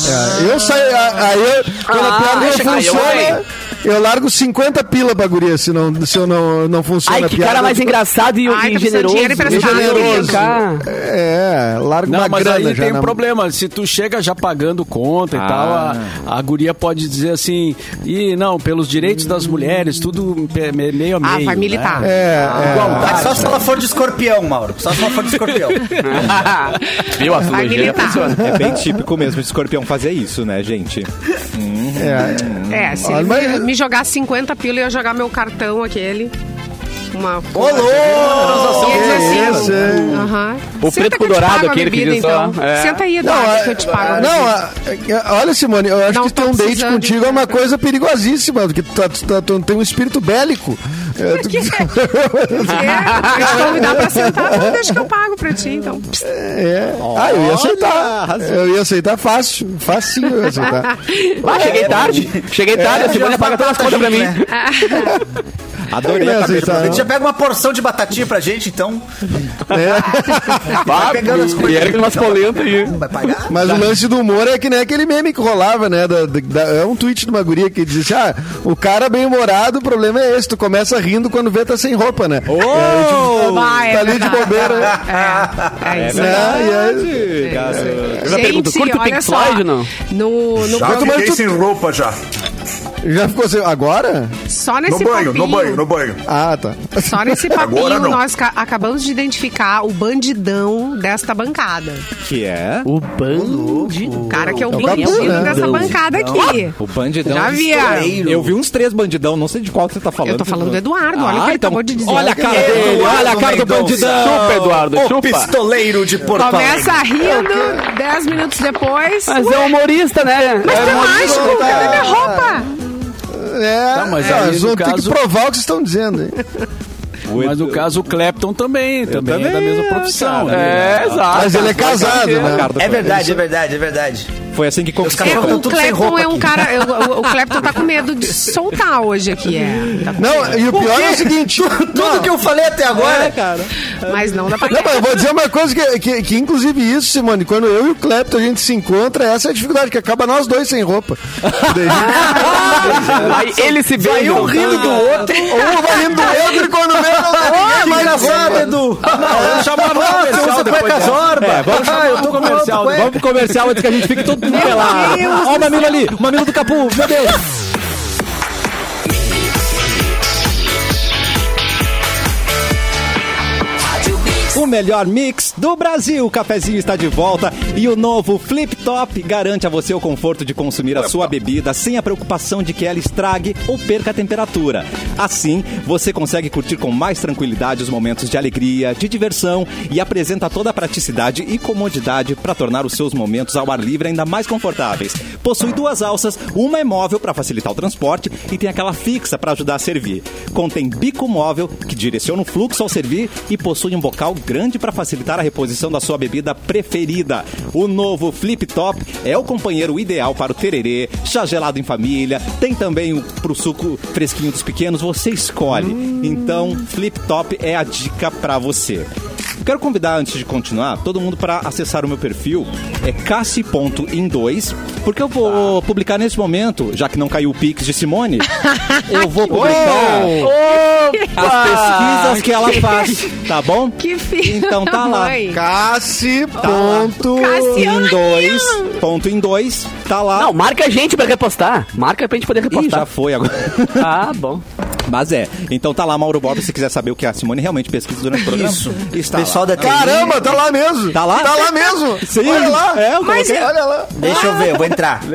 É, eu saio. Aí quando Ah, a piada funciona, eu largo 50 pila pra guria se, não, se eu não, não funciona Ai, a que piada. cara mais engraçado e, Ai, e tá de generoso. dinheiro emprestado. Generoso. Cara. É, largo Não, uma mas grana aí já tem na- um problema. Se tu chega já pagando conta e Ah. tal, a, a guria pode dizer assim, e não, pelos direitos das mulheres, tudo meio a meio. Ah, vai militar. Né? É, é. Igualdade. Só se ela for de escorpião, Mauro. Só se ela for de escorpião. Viu? A astrologia funciona. É bem típico mesmo de escorpião fazer isso, né, gente? é, é. É, se Olha, ele mas- me, jogar 50 pila, eu ia jogar meu cartão aquele. uma... Ô, louco! Ele diz assim, Isso, é. aham. O Senta preto te dourado, aquele que diz só, então. é. Senta aí, Não, Eduardo, que eu te pago a não, a- a- olha, Simone, eu acho Não que ter um date contigo de é uma coisa perigosíssima, porque tu, tá- tu tá- tu tem um espírito bélico. É, tu- É, eu te convidar pra sentar, não deixa que eu pago pra ti, então. Psst. É. Ah, eu ia aceitar. Eu ia aceitar fácil. Facinho eu ia aceitar. Ah, cheguei tarde. Cheguei tarde, a Simone paga todas as contas pra mim. Adorei a Não, cabeça. gente já pega uma porção de batatinha pra gente, então. Vai pegando as E era que umas polentas aí. Não vai pagar? Mas o lance do humor é que nem aquele meme que rolava, né? da- da- é um tweet de uma guria que diz assim, ah, o cara bem humorado, o problema é esse, tu começa rindo quando vê tá sem roupa, né? Ah, tá ali de bobeira? É, é isso. Né? E aí- Verdade, garoto. Eu já pergunto, curte o olha Pink só, Floyd ou não? No, no Já fiquei sem roupa já. Já ficou assim, agora? só No nesse banho, papinho, no banho, no banho. Ah, tá. Só nesse Agora papinho não. nós ca- acabamos de identificar o bandidão desta bancada. Que é O bando. O cara que é o É o bandido né? dessa bancada aqui. o bandidão. Já vi. Eu vi uns três bandidão, não sei de qual você tá falando. Eu tô falando do Eduardo, olha o que ele então, acabou de dizer. Olha a cara dele, olha a cara do bandidão. Chupa, Eduardo, O chupa. pistoleiro de Porto Começa rindo, dez minutos depois. Mas é humorista, né? Mas é tá mágico, cadê minha roupa? É, Tá, mas é, aí, no vão ter que caso- provar o que vocês estão dizendo, hein? Mas no caso, o Clapton também, também, é da também, mesma profissão. cara. né? É, exato. Mas ele é casado, né? Do- É verdade, é verdade, é verdade. Foi assim que conquistou. É, o Clepton roupa é um aqui. cara. O, o Clepton tá com medo de soltar hoje aqui, é. Tá Não, medo. e o pior é o seguinte... Tudo que eu falei até agora, cara. Mas não dá pra. Não, mas eu vou dizer uma coisa que, que, que, inclusive isso, Simone, quando eu e o Clepton a gente se encontra, essa é a dificuldade, que acaba nós dois sem roupa. Aí ele se vai beija. um rindo do outro. um vai rindo do outro e quando vê, não Ó, ninguém engraçado. Edu. Vamos chamar no comercial depois dessa. zorba. É, vamos Ah, eu tô com comercial. Vamos pro comercial antes que a gente fique todo pelado. Deus Ó o mamilo ali, o mamilo do Capu, meu Deus. Melhor mix do Brasil. O cafezinho está de volta e o novo Flip Top garante a você o conforto de consumir a sua bebida sem a preocupação de que ela estrague ou perca a temperatura. Assim, você consegue curtir com mais tranquilidade os momentos de alegria, de diversão e apresenta toda a praticidade e comodidade para tornar os seus momentos ao ar livre ainda mais confortáveis. Possui duas alças, uma é móvel para facilitar o transporte e tem aquela fixa para ajudar a servir. Contém bico móvel que direciona o fluxo ao servir e possui um bocal grande para facilitar a reposição da sua bebida preferida. O novo Flip Top é o companheiro ideal para o tererê, chá gelado em família, tem também o pro suco fresquinho dos pequenos, você escolhe. Então, Flip Top é a dica para você. Eu quero convidar, antes de continuar, todo mundo para acessar o meu perfil, é cassi.in2, porque eu vou publicar nesse momento, já que não caiu o Pix de Simone, eu vou publicar as pesquisas que ela faz, tá bom? Que filho Então tá lá. mãe. Cassi, Tá lá. ponto... Cassiano. Em dois, ponto em dois, tá lá. Não, marca a gente pra repostar. Marca pra gente poder Ih, já repostar. foi agora. Ah, bom. Mas é. Então tá lá, Mauro Borba, se quiser saber o que a Simone realmente pesquisa durante o programa. Isso. Está Pessoal lá. da TI. Caramba, tá lá mesmo. Tá lá? Tá lá mesmo. Sim, Olha lá. é, eu Mas coloquei. Olha lá. Deixa eu ver, eu vou entrar.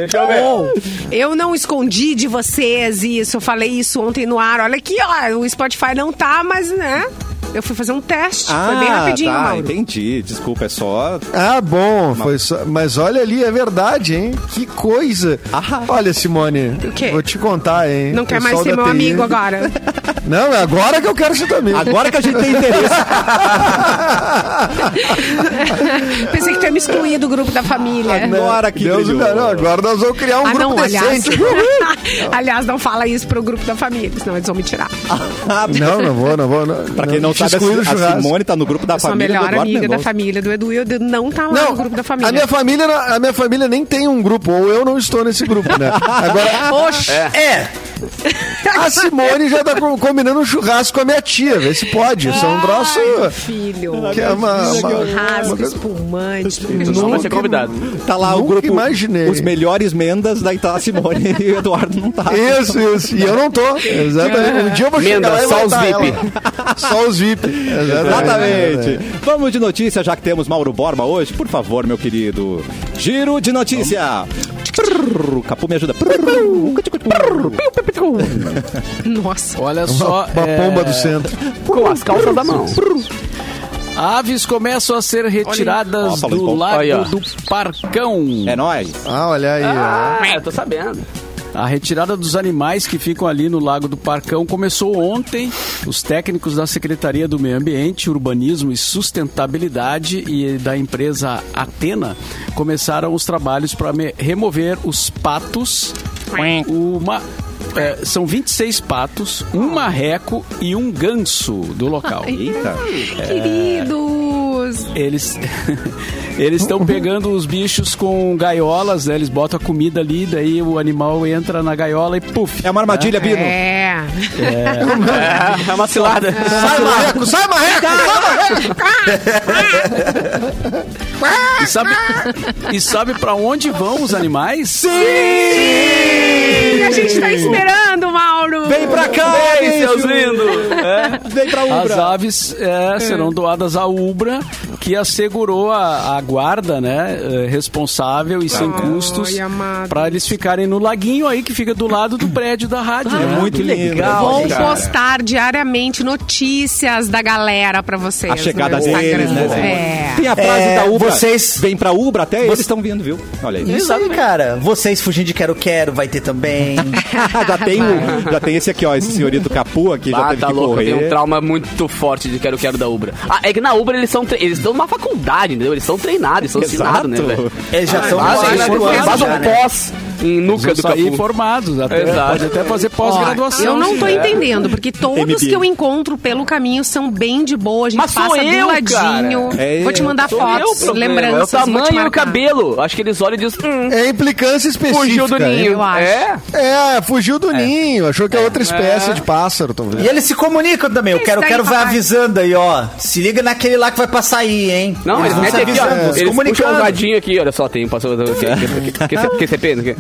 Eu não escondi de vocês isso, eu falei isso ontem no ar. Olha aqui, ó, o Spotify não tá, mas né? Eu fui fazer um teste, foi bem rapidinho, tá, Mauro. entendi. Desculpa, é só... Ah, bom, foi só... mas olha ali, é verdade, hein? Que coisa. Ah. Olha, Simone, O quê? vou te contar, hein? Não quer mais ser meu TI. amigo agora. Não, é agora que eu quero ser teu amigo. Agora que a gente tem interesse. Pensei que tu ia me excluir do grupo da família. Agora que Deus, brilhou. não, agora nós vamos criar um ah, grupo não, aliás. decente. aliás, não fala isso pro grupo da família, senão eles vão me tirar. Não, não vou, não vou. Não, Pra quem não sabe, excluir do a. Simone tá no grupo da Eu sou a família do melhor Eduardo amiga da família do Edu e o Edu não tá lá Não, no grupo da família. A minha família, a minha família nem tem um grupo, ou eu não estou nesse grupo, né? Agora, Oxe, É, a Simone já tá com- combinando um churrasco com a minha tia, vê se pode. Isso é um troço filho. que é uma... uma- Churrasco, uma- espumante. Tu não vai ser convidado. Tá lá o grupo imaginei. Os melhores mendas, daí tá a Simone e o Eduardo não tá. Isso, isso. E eu não tô. Exatamente. Um dia eu vou chegar Menda, lá e só os VIP. ela. Só os VIP. Exatamente. Vamos de notícia, já que temos Mauro Borba hoje. Por favor, meu querido. Giro de notícia. Prrr, Capu me ajuda. Nossa. Olha só. Uma é, pomba do centro. Com as calças da mão. Aves começam a ser retiradas em do lago do Parcão. É nóis. Ah, olha aí. Ah, eu tô sabendo. A retirada dos animais que ficam ali no Lago do Parcão começou ontem. Os técnicos da Secretaria do Meio Ambiente, Urbanismo e Sustentabilidade e da empresa Atena começaram os trabalhos para me- remover os patos. Uma, é, são 26 patos, um marreco e um ganso do local. Eita. Eles eles estão pegando os bichos com gaiolas, né? Eles botam a comida ali, daí o animal entra na gaiola e puf. É uma armadilha, Bino. É. É, é uma cilada. Sai, marreco! Sai, marreco! E sabe, e sabe para onde vão os animais? Sim! E a gente tá esperando, Mauro. Vem pra cá, bicho. seus lindos! Vem pra As Ubra. aves é, serão doadas à Ubra, que assegurou a, a guarda, né, eh, responsável e sem custos, para eles ficarem no laguinho aí que fica do lado do prédio da rádio. É né? muito lindo. Vou cara. postar diariamente notícias da galera pra vocês. A chegada deles, né? É. Tem a frase É, da Ubra. vocês- Vem pra Ubra, até eles estão vindo, viu? Olha aí. Isso aí, cara. Vocês fugindo de Quero Quero vai ter também. já, tem, o- já tem esse aqui, ó. Esse senhorito Capu aqui já Ah, teve tá que louco, correr. tenho um trauma muito forte de quero quero da Ubra. Ah, é que na Ubra eles são tre- eles estão numa faculdade, entendeu? Eles são treinados, eles são ensinados, né, velho? Eles já são Faz, vocês faz, por anos faz um em nuca do sair Capu. formados, até, Exato. pode até fazer pós-graduação. Eu não tô quiser. entendendo, porque todos que eu encontro pelo caminho são bem de boa. A gente Mas sou passa eu, do ladinho. É, vou te mandar eu fotos, lembranças. É o tamanho e o cabelo. Acho que eles olham e dizem, hum, É implicância específica. fugiu do ninho. eu acho. É? É, fugiu do ninho. Achou que é outra espécie de pássaro, talvez. E eles se comunicam também. Esse Quero daí, Quero vai avisando aí, ó. Se liga naquele lá que vai passar aí, hein? Não, eles se metem aqui, ó. Eles puxam um radinho aqui, olha só, tem passou que, que, que, que-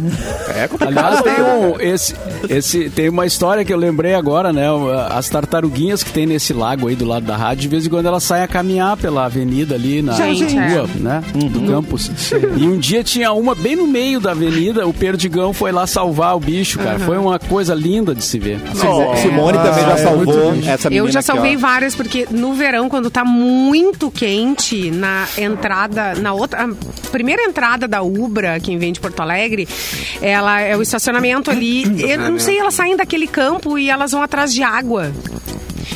É complicado. Aliás, tem, um, esse, esse, tem uma história que eu lembrei agora, né? As tartaruguinhas que tem nesse lago aí do lado da rádio, de vez em quando elas saem a caminhar pela avenida ali na Gente, rua, né? Do campus. E um dia tinha uma bem no meio da avenida, o Perdigão foi lá salvar o bicho, cara. Foi uma coisa linda de se ver. Simo- Simone também já é salvou muito essa menina Eu já aqui, salvei ó. várias, porque no verão, quando tá muito quente, na entrada, na outra. A primeira entrada da Ubra, quem vem de Porto Alegre, ela é o estacionamento ali. Eu não sei, elas saem daquele campo e elas vão atrás de água.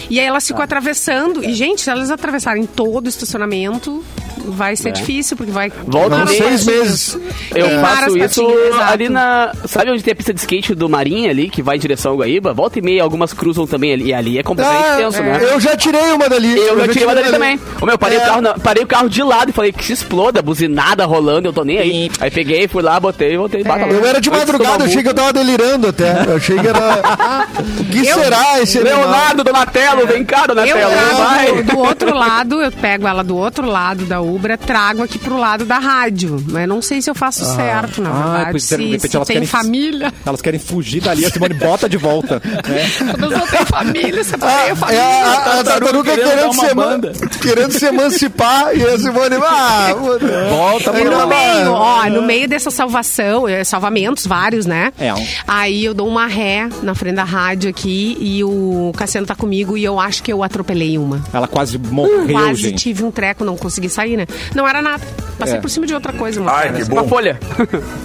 E aí elas ficam atravessando. E, gente, se elas atravessarem todo o estacionamento, vai ser difícil, porque vai. Volta seis meses. Eu faço isso patinhas, ali na. Sabe onde tem a pista de skate do Marinha ali, que vai em direção ao Guaíba? Volta e meia, algumas cruzam também ali. E ali é completamente Ah, tenso, né? Eu já tirei uma dali. Eu já tirei uma dali dali. também. Ô, meu, parei, É. o carro na- parei o carro de lado e falei que se exploda, buzinada rolando, eu tô nem aí. Aí peguei, fui lá, botei e voltei. Bata lá. Eu era de madrugada, eu achei que eu tava delirando até. Eu achei que era. O que Eu- será esse? Leonardo Donatello, vem cá, Eu Donatello, vai. do outro lado, eu pego ela do outro lado da Ubra, trago aqui pro lado da rádio. Mas não sei se eu faço certo, na Ah, verdade. pois é, de se repente se elas tem querem- família. Elas querem fugir dali, a Simone bota de volta. né? Eu não tenho família, você Ah, tem é família. a, a, a tartaruga querendo querendo, se, eman- banda. querendo se emancipar e a Simone. Ah, volta E no meio, ó, no meio dessa salvação, eh, salvamentos vários, né? É, um- Aí eu dou uma ré na frente da rádio aqui e o Cassiano tá comigo e eu acho que eu atropelei uma. Ela quase morreu, Quase gente. tive um treco, não consegui sair, né? Não era nada. Passei É. por cima de outra coisa. uma Ai, que Uma bom. folha.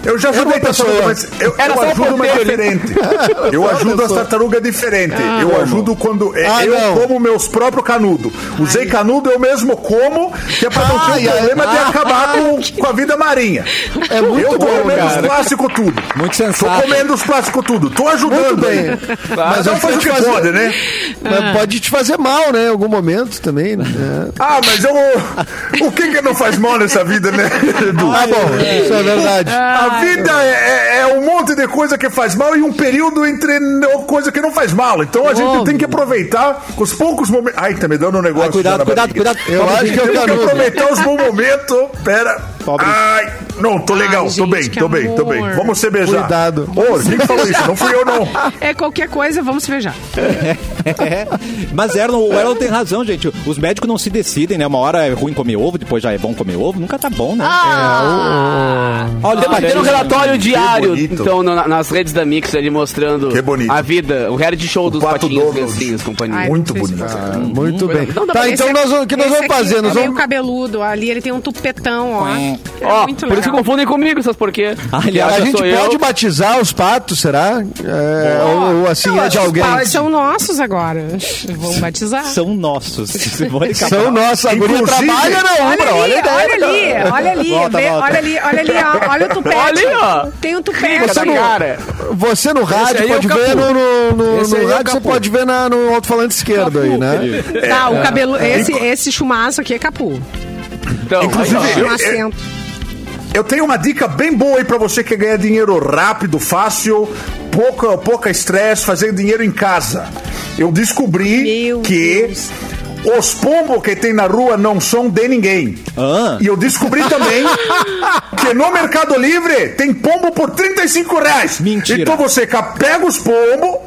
Eu já ajudei uma tartaruga, pessoa. mas eu, Era eu o ajudo ali. diferente. Eu ajudo as tartarugas diferente. eu ajudo quando é, Ah, eu não. como meus próprios canudos. Usei canudo, eu mesmo como, que é pra não ter Ai, um ai, problema de ai. acabar com, com a vida marinha. É muito eu tô bom, comendo cara. os plásticos tudo. Muito Tô sensato. comendo os plásticos tudo. Tô ajudando Muito bem. Mas Não eu faz o que pode, né? Mas pode te fazer mal, né? Em algum momento também. Né? Ah, mas eu. O que que não faz mal nessa vida, né, Edu? Ah, bom, isso é verdade. A vida é, é- é um monte de coisa que faz mal e um período entre coisa que não faz mal. Então a gente tem que aproveitar os poucos momentos. Ai, tá me dando um negócio. Ai, cuidado, cuidado, barriga. cuidado. Eu acho que é o Temos que canudo. aproveitar os bons momentos. Pera. Pobre. Ai, não, tô legal, Ai, tô gente, bem, que tô bem, tô bem. amor. Vamos se beijar. Cuidado. Ô, quem que falou isso? Não fui eu, não. É qualquer coisa, vamos se beijar. É. Mas Erlon, o Erlon tem razão, gente. Os médicos não se decidem, né? Uma hora é ruim comer ovo, depois já é bom comer ovo. Nunca tá bom, né? Olha, Temos parece- um relatório diário, bonito. então, no- nas redes da Mix ali mostrando Que bonito. a vida, o reality show dos quarto patinhos, gancinhos, companhia. Ai, Muito não bonito. Ah, muito bem. Não dá Tá, então o que nós vamos fazer? Nós é meio vamos... cabeludo, ali ele tem um tupetão, ó. É Ó, por isso que legal. confundem comigo, essas porquê? Aliás, A gente pode eu. batizar os patos, será? É, ou, ou assim Eu é de que os alguém? pais São nossos agora. Vamos batizar. São nossos. São nossos. A guria trabalha na Olha Umbra. Olha a ideia. olha ali, olha ali, Volta, vê- volta. olha ali, olha ali, ó, olha o tupete. Olha ali, ó. Tem um tupete. Você não- cara. Você no rádio é pode o ver no, no, no- no é o rádio, você pode ver na, no alto-falante esquerdo aí, né? Tá, o cabelo, esse, esse chumaço aqui é capu. Então, Inclusive, aí, eu- tenho uma dica bem boa aí pra você que quer ganhar dinheiro rápido, fácil, pouca, pouca estresse, fazer dinheiro em casa. Eu descobri Meu que Deus. os pombos que tem na rua não são de ninguém. Ah. E eu descobri também que no Mercado Livre tem pombo por 35 reais. Mentira. Então você pega os pombos,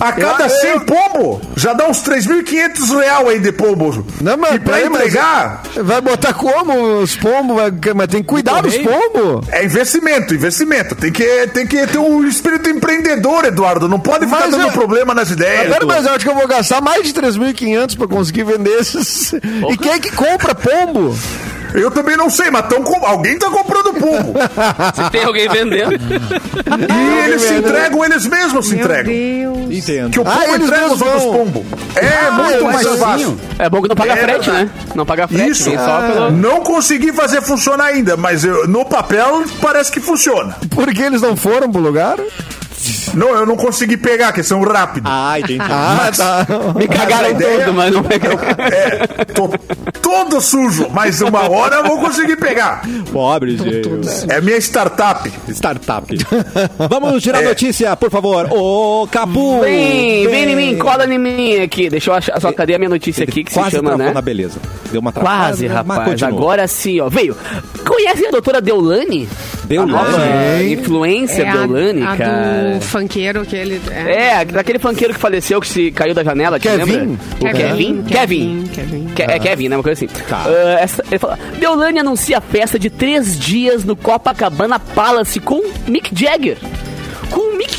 a cada 100 pombo já dá uns 3.500 reais aí de pombo. Não, mas e pra mas entregar, Vai botar como os pombos? Mas tem que cuidar dos pombos. É investimento, investimento. Tem que, tem que ter um espírito empreendedor, Eduardo. Não pode ficar Mas dando é- problema nas ideias. Pera, mas eu acho que eu vou gastar mais de 3.500 pra conseguir vender esses. E quem é que compra pombo? Eu também não sei, mas tão com- alguém tá comprando pombo. Se tem alguém vendendo. e eles se entregam, eles mesmos se Meu entregam. Deus. Entendo. Que o pombo Ah, entrega os outros pombos. É muito mais fácil. É bom que não paga É frete, né? Não paga frete, Isso. vem só pelo... Não consegui fazer funcionar ainda, mas eu- no papel parece que funciona. Por que eles não foram pro lugar? Não, eu não consegui pegar, que são rápidos. Ah, entendi. Ah, tá. Me cagaram a ideia- todo, mas não pegaram. É, tô todo sujo, mas uma hora eu vou conseguir pegar. Pobre, gente. É minha startup. Startup. Vamos girar a notícia, por favor. Ô, Capu. Vem, vem em mim, cola em mim aqui. Deixa eu achar. Só cadê a minha notícia aqui que quase se chama, né? na beleza. Deu uma travada. Quase, rapaz. Agora sim, ó. Veio. Conhece a doutora Deolane? Deolane? A nova influência É a, Deolane, a cara. do funkeiro, aquele... É, daquele funkeiro que faleceu, que se caiu da janela, Kevin? Kevin, Kevin? Kevin, Kevin. Ke- É Kevin, né? Uma coisa assim. Tá. Ah, essa- ele fala, Deolane anuncia festa de três dias no Copacabana Palace com Mick Jagger.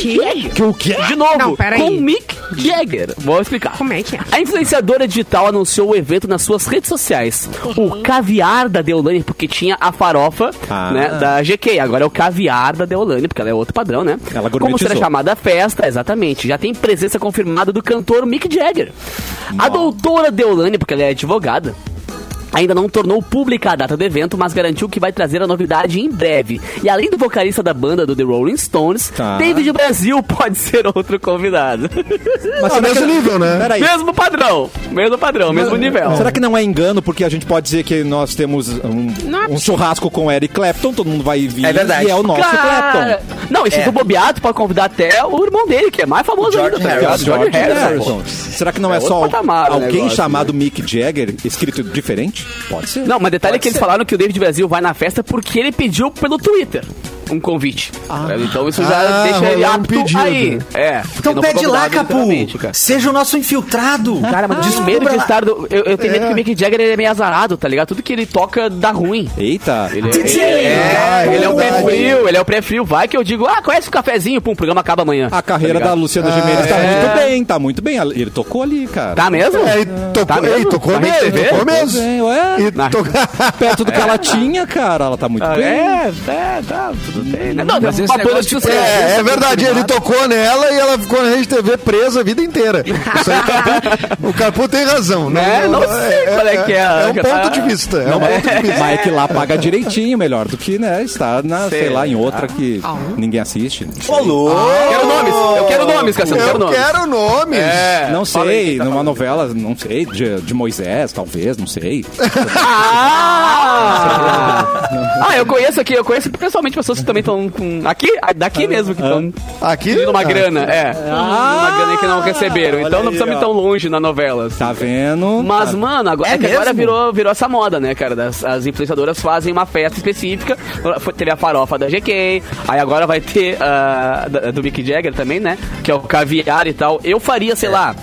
Jagger. Que o quê? De novo, Não, peraí. com Mick Jagger. Vou explicar. Como é que é? A influenciadora digital anunciou o evento nas suas redes sociais. O caviar da Deolane, porque tinha a farofa Ah. né, da GK. Agora é o caviar da Deolane, porque ela é outro padrão, né? Ela Como gourmetizou. será chamada a festa, exatamente. Já tem presença confirmada do cantor Mick Jagger. A doutora Deolane, porque ela é advogada, ainda não tornou pública a data do evento, mas garantiu que vai trazer a novidade em breve. E além do vocalista da banda do The Rolling Stones, Tá. David Brasil pode ser outro convidado. Mas Ah, será mesmo que- nível, né? Peraí. mesmo padrão, mesmo padrão, mesmo nível. Será que não é engano? Porque a gente pode dizer que nós temos um, Não é um churrasco com Eric Clapton, todo mundo vai vir. É verdade. E é o nosso Cara, Clapton. não, esse É. do bobeado pode convidar até o irmão dele, que é mais famoso George ainda. tá Harrison. ligado? George Harrison. Harrison. Será que não é, É só patamar o alguém negócio, chamado Mick Jagger, escrito diferente? Pode ser. Não, mas detalhe Pode é que eles ser. falaram que o David Brasil vai na festa porque ele pediu pelo Twitter um convite. Então isso já Ah, deixa ele rolou um apto pedido. aí. É. Então ele pede lá, Capu. Seja o nosso infiltrado. Cara, mas Descubra medo de estar. do- eu, eu tenho medo que o Mick Jagger ele é meio azarado, tá ligado? Tudo que ele toca dá ruim. Eita. Ele, DJ! ele- é, Ah, é ele é o pré-frio, ele é o pré-frio. Vai que eu digo, ah, conhece o cafezinho, pum, o programa acaba amanhã. A carreira Tá da? Luciana Gimenez tá é. muito bem, tá muito bem. Ele tocou ali, cara. Tá mesmo? É, e tocou, Tá mesmo? ei, tocou mesmo, tocou mesmo. Bem, ué. E Na- to- Perto do que ela tinha, cara, ela tá muito Ah, bem. É, é, tá, tudo bem. né? Não, Mas esse uma banda. É, é verdade, ele tocou nela e ela ficou na Rede TV presa a vida inteira. Isso aí, Capu- o Capu tem razão. É, não sei qual é que é a- É um que ponto tá- de vista. É um Não, ponto de vista. mas é que lá paga direitinho, melhor do que, né, estar na, sei, Sei lá, em outra que Ah. ninguém assiste. Ô, louco. Eu quero nomes, eu quero nomes, Cassiano, eu quero Eu nomes. quero nomes. É, Não aí sei, tá numa falando. novela, não sei, de, de Moisés, talvez, não sei. Ah! Ah, Ah, eu conheço aqui, eu conheço pessoalmente pessoas que também estão com. Aqui, daqui mesmo, que estão Aqui? pedindo uma Ah. grana. É. uma grana que não receberam. Então não precisamos ir tão longe na novela. Tá vendo? Mas, Tá- mano, agora, É é que agora virou, virou essa moda, né, cara? Das, as influenciadoras fazem uma festa específica. Foi- Teve a farofa da GK, aí agora vai ter da- do Mick Jagger também, né? Que é o caviar e tal. Eu faria, sei lá,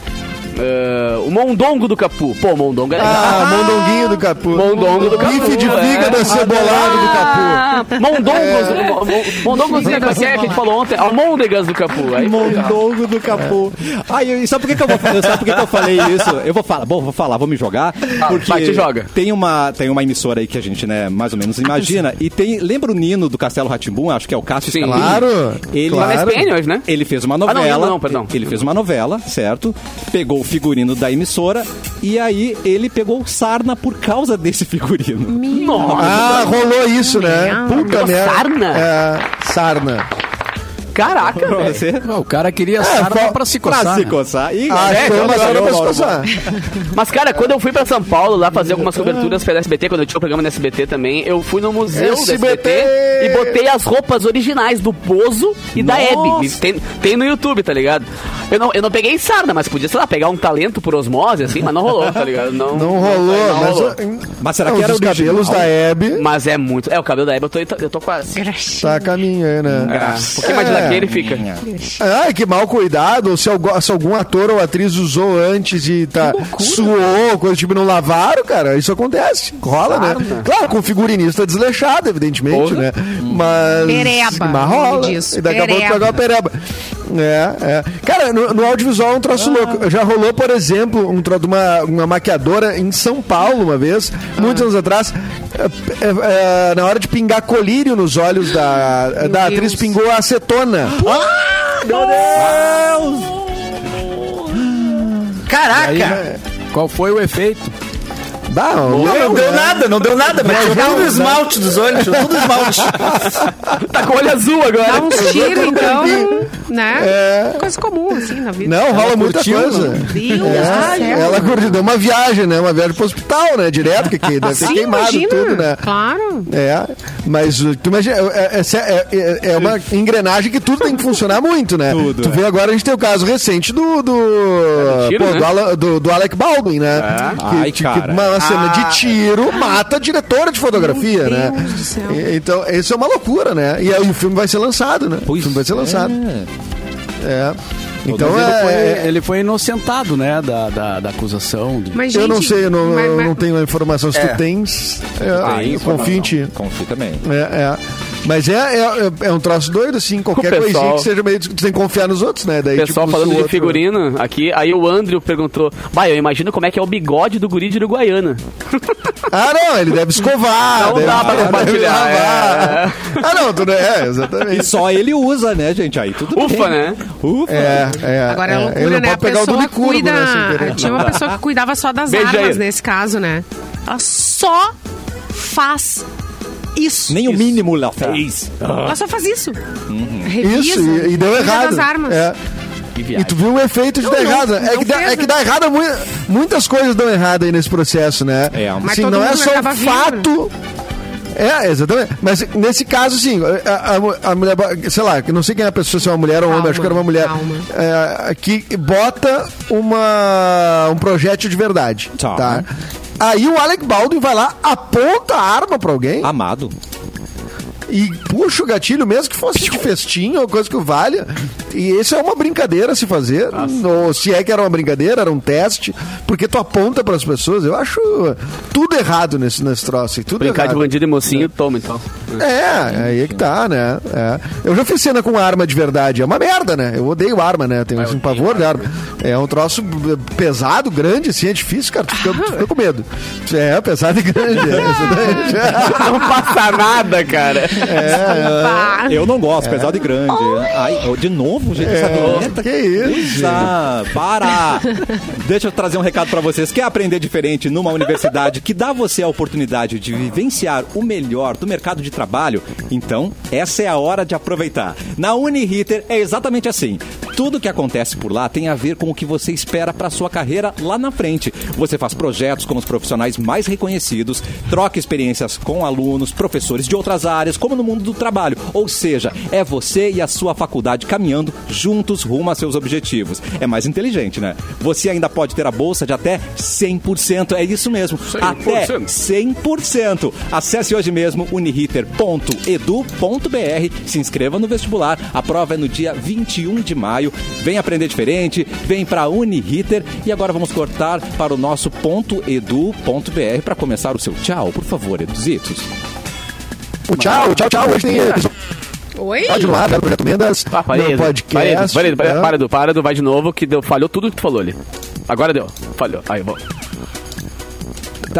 ah, o mondongo do Capu. Pô, mondongo é legal. Ah, mondonguinho do Capu. Mondongo do Capu. Bife de é. fígado acebolado do Capu. Ah, mondongos, mo- mo- mondongos, é, como é que é que a gente falou ontem? Almôndegas do Capu. Aí. Mondongo do Capu. Ai, e sabe por que, que eu vou fazer? Sabe por que, que eu falei isso? Eu vou falar, bom, vou falar, vou me jogar. Porque vai, te joga. Tem uma, tem uma emissora aí que a gente, né, mais ou menos imagina. E tem. Lembra o Nino do Castelo Ratimbum? Acho que é o Cássio Sim. Claro, Ele, claro. Né? Ele fez uma Ah, não, novela. não, não, perdão. Ele fez uma novela, certo? Pegou o figurino da emissora e aí ele pegou sarna por causa desse figurino. Nossa. Ah, rolou isso, né? Puta merda. sarna? É, sarna. Caraca, velho. Você? Ah, o cara queria sarna fa- pra se Pra coçar. se né? coçar. Ih, Ah, é, uma sarna pra se coçar. Mas, cara, quando eu fui pra São Paulo lá fazer algumas coberturas pela SBT, quando eu tinha o programa na SBT também, eu fui no museu SBT. da SBT e botei as roupas originais do Bozo e da Hebe. E Tem, tem no YouTube, tá ligado? Eu não, eu não peguei sarna, mas podia, sei lá, pegar um talento por osmose, assim, mas não rolou, tá ligado? Não, Não rolou, não mas. rolou. Mas será Não, que era os original? cabelos da Hebe Mas é muito. É, o cabelo da Hebe eu tô, eu tô quase. tá aí, né? Ah, um pouquinho mais de É. daquele fica. Ah, que mal cuidado, se, algu- se algum ator ou atriz usou antes e tá suou, coisa tipo, não lavaram, cara, isso acontece, rola, né? Claro, com figurinista desleixado, evidentemente, Porra. né? Mas... Pereba, Mas rola. E daqui a pouco pegar uma pereba. É, é. Cara, no, no audiovisual é um troço Ah. louco. Já rolou, por exemplo, um de uma, uma maquiadora em São Paulo uma vez, muitos Ah. anos atrás, é, é, é, na hora de pingar colírio nos olhos da, da atriz, Deus. pingou acetona. Caraca! Aí, né, qual foi o efeito? Dá, Não, não deu nada, não deu nada. Mas tirou tudo o esmalte dos olhos, tirou tudo esmalte. Tá com o olho azul agora. Dá uns tiros, então, né? Coisa comum, assim, na vida. Não, rola muita curtiu, coisa. Meu Deus do É, céu. ela curtiu, deu uma viagem, né? Uma viagem pro hospital, né? Direto, que, que deve ter Sim, queimado imagina. tudo, né? Claro. É, mas uh, tu imagina, é, é- é- é- é uma engrenagem que tudo tem que funcionar muito, né? Tudo, tu é. vê agora a gente tem o caso recente do do, tiro, pô, né? do, Ala- do- do Alec Baldwin, né? Que, Ai, que- cara. que uma cena de tiro mata a diretora de fotografia, Meu né? Deus do céu. E- Então, isso é uma loucura, né? E aí o filme vai ser lançado, né? o filme vai ser lançado. É. Então ele, foi, é, ele foi inocentado, né, da, da, da acusação. de- Mas, eu gente, não sei, eu não, mas- eu mas- não tenho a informação. Se É. tu tens, é, eu confio em ti. Confio também. É, é. Mas é, é, é um troço doido, assim, qualquer pessoal- coisinha que seja meio. Tu tem que confiar nos outros, né? Daí, O pessoal tipo, falando de outro- figurino aqui, aí o Andrew perguntou: Bah, eu imagino como é que é o bigode do guri de Uruguaiana. Ah, não, ele deve escovar. Não deve, dá pra compartilhar, lavar. Ah, não, tu não é, exatamente. E só ele usa, né, gente? Aí tudo Ufa, bem. né? Ufa. É, é. Agora é é. loucura, né? A pode pegar o do pessoa cuida. né? sem querer. Tinha uma pessoa que cuidava só das Beijo armas aí. nesse caso, né? Ela só faz isso. Nem o mínimo ela fez. Ela só faz isso. Uhum. Revisa, Isso, e, e deu cuida errado. armas. É. Que E tu viu o efeito de Não, dar não, errado. É não que, dá, é que né? dá errado, mui- muitas coisas dão errado aí nesse processo, né? É, Mas Assim, todo não é só o fato. É, exatamente. Mas nesse caso, sim, a, a- a mulher, sei lá, que não sei quem é a pessoa, se é uma mulher ou um homem, Calma, acho que era uma mulher, calma. é, que bota uma, um projétil de verdade. Tá. Tá. Aí o Alec Baldwin vai lá, aponta a arma pra alguém Amado. E puxa o gatilho, mesmo que fosse de festinho ou coisa que valha. E isso é uma brincadeira a se fazer. Ou se é que era uma brincadeira, era um teste, porque tu aponta para as pessoas. Eu acho tudo errado nesse, nesse troço. Tudo Brincar de errado. bandido e mocinho, toma então. É, aí é que tá, né? É. Eu já fiz cena com arma de verdade. É uma merda, né? Eu odeio arma, né? Tenho assim, um pavor de arma. É um troço pesado, grande, assim, é difícil, cara. Tu fica, tu fica com medo. É, pesado e grande. É. Não passa nada, cara. Ah, Eu não gosto, pesado e grande. Ai, oh, de novo, gente, essa vinheta. que isso, Ah, para! Deixa eu trazer um recado pra vocês. Quer aprender diferente numa universidade que dá você a oportunidade de vivenciar o melhor do mercado de trabalho? Então, essa é a hora de aproveitar. Na Uniriter é exatamente assim. Tudo que acontece por lá tem a ver com o que você espera para sua carreira lá na frente. Você faz projetos com os profissionais mais reconhecidos, troca experiências com alunos, professores de outras áreas, como no mundo do trabalho. Ou seja, é você e a sua faculdade caminhando juntos rumo a seus objetivos. É mais inteligente, né? Você ainda pode ter a bolsa de até 100%. É isso mesmo. 100%. Até 100%. Acesse hoje mesmo uniriter.edu.br, se inscreva no vestibular. A prova é no dia 21 de maio. Vem aprender diferente, vem para Uniriter e agora vamos cortar para o nosso ponto .edu.br para começar o seu tchau, por favor, Eduzitos. O tchau, tchau, tchau. Hoje tem episódio Oi? ar, né, do Projeto Mendas, Ah, parei, podcast. Parei, né? Para, Edu. Para, Edu. Vai de novo, que deu, falhou tudo que tu falou ali. Agora deu. Falhou. Aí, vou.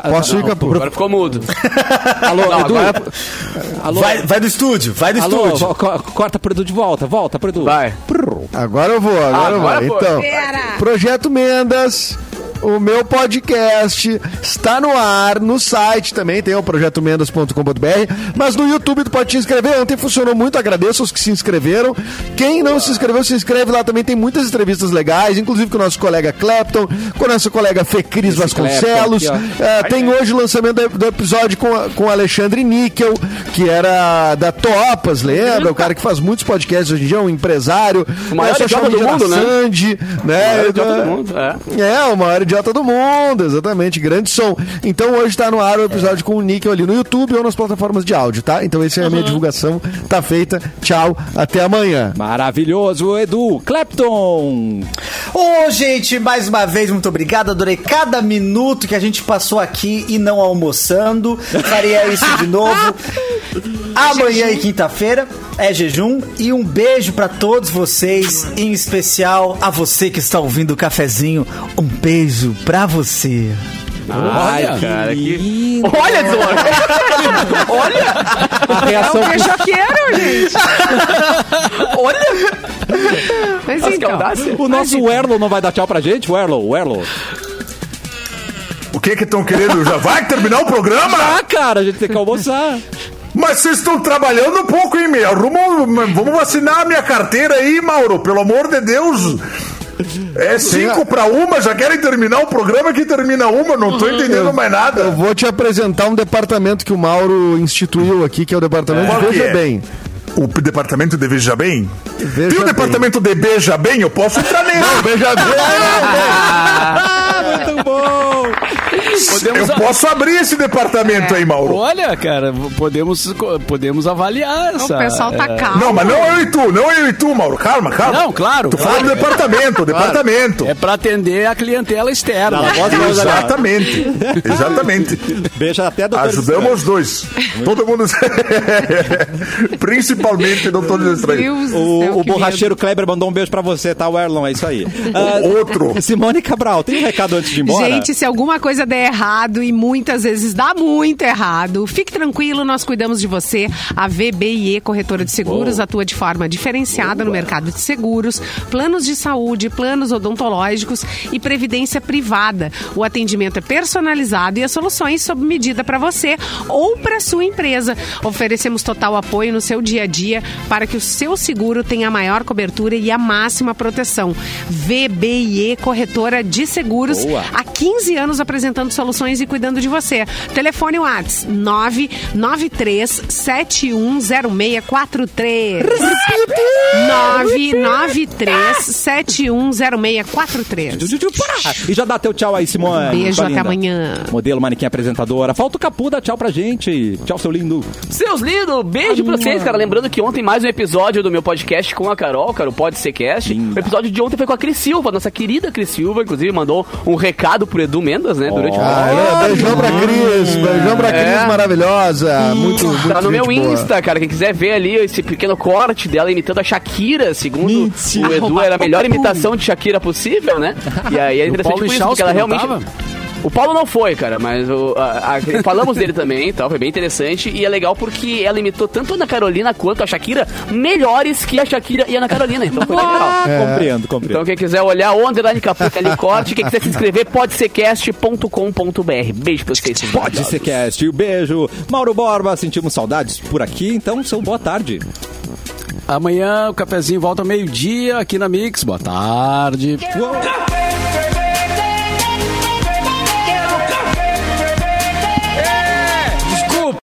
Posso ir, Capu? Agora ficou mudo. Alô, Não, Edu? agora... Alô? Vai, vai do estúdio, vai do Alô, estúdio. vo- co- corta pro Edu de volta, volta pro Edu. Vai. Agora eu vou, agora, Agora eu vou. foi. Então, Pera. Projeto Mendas, o meu podcast está no ar, no site também, tem o projetomendas.com.br, mas no YouTube tu pode te inscrever. Ontem funcionou muito, agradeço aos que se inscreveram. Quem não se inscreveu, se inscreve lá também, tem muitas entrevistas legais, inclusive com o nosso colega Clapton, com a nossa colega Fecris Vasconcelos. Clapton aqui, É, tem hoje o lançamento do, episódio com, a- com o Alexandre Níquel, que era da Topas, lembra? O cara que faz muitos podcasts hoje em dia, um empresário. O maior É, do mundo, né? Sandy, né? Maior idiota do mundo, é. É, o maior idiota do mundo, exatamente. Grande som. Então hoje tá no ar o episódio com o Níquel ali no YouTube ou nas plataformas de áudio, tá? Então essa é a minha divulgação. Tá feita. Tchau. Até amanhã. Maravilhoso, Edu. Clapton. Ô, gente, mais uma vez, muito obrigado. Adorei cada minuto que a gente passou aqui e não almoçando. Faria isso de novo. Amanhã e quinta-feira é jejum. E um beijo pra todos vocês, em especial a você que está ouvindo o cafezinho. Um beijo pra você. Ai, cara, que- lindo. Olha, Eduardo. Olha. A reação É um beijoqueiro, gente. Olha. Mas que então. O nosso Werlo não vai dar tchau pra gente? Werlo, Werlo. O que que estão querendo? Já vai terminar o programa? Ah, cara, a gente tem que almoçar. Mas vocês estão trabalhando um pouco, hein, meu? Arrumam, vamos vacinar a minha carteira aí, Mauro, pelo amor de Deus. É cinco pra uma, já querem terminar o programa que termina uma, não tô entendendo mais Eu nada. vou te apresentar um departamento que o Mauro instituiu aqui, que é o departamento Qual de Veja é? Bem. O departamento de Veja Bem? Veja Tem o Bem. departamento de Beija Bem? Eu posso entrar nele. Veja Bem. Muito bom. Podemos... Eu posso abrir esse departamento aí, Mauro. Olha, cara, podemos, podemos avaliar O essa... pessoal tá é, calmo. Não, mas não eu e tu, não eu e tu, Mauro. Calma, calma. Não, claro, Tu claro. falando do departamento, departamento. É pra atender a clientela externa. Lá. Exatamente. Exatamente. Beija até do Ajudamos os dois. Todo mundo. Principalmente doutores estranhos. O, o borracheiro Kleber mandou um beijo pra você, tá, Werlon? É isso aí. Ah, Outro. Simone Cabral, tem um recado antes de ir embora? Gente, se alguma coisa der errado e muitas vezes dá muito errado, fique tranquilo, nós cuidamos de você. A VBIE Corretora de Seguros atua de forma diferenciada no mercado de seguros, planos de saúde, planos odontológicos e previdência privada. O atendimento é personalizado e as soluções sob medida para você ou para sua empresa. Oferecemos total apoio no seu dia a dia para que o seu seguro tenha a maior cobertura e a máxima proteção. VBIE Corretora de Seguros Boa. há 15 anos apresentando soluções e cuidando de você. Telefone Whats 993 710643. 993 710643. E já dá teu tchau aí, Simone. Beijo, até linda. amanhã. Modelo, manequim apresentadora. Falta o Capu, dá tchau pra gente. Tchau, seu lindo. Seus lindos, beijo pra vocês, cara. Lembrando que ontem mais um episódio do meu podcast com a Carol, cara, o Pode Ser Cast. Linda. O episódio de ontem foi com a Cris Silva, nossa querida Cris Silva, inclusive mandou um recado pro Edu Mendes, né, durante o Ah, é, beijão pra Cris, beijão pra Cris É. maravilhosa. Muito, muito Tá no meu gente boa. Insta, cara. Quem quiser ver ali esse pequeno corte dela imitando a Shakira, segundo Mentira. o Edu, era a melhor imitação de Shakira possível, né? E aí é interessante Paulo por isso, porque ela realmente. tava? O Paulo não foi, cara, mas o, a- a- falamos dele também e tal, foi bem interessante. E é legal porque ela imitou tanto a Ana Carolina quanto a Shakira, melhores que a Shakira e a Ana Carolina. Então foi legal. Ah, compreendo, compreendo. Então quem quiser olhar o Underline Capuca ali, corte, quem quiser se inscrever, pode ser cast.com.br. Beijo pra vocês. Pode ser cast. Um beijo. Mauro Borba, sentimos saudades por aqui, então seu boa tarde. Amanhã o cafezinho volta ao meio-dia aqui na Mix. Boa tarde. Uou.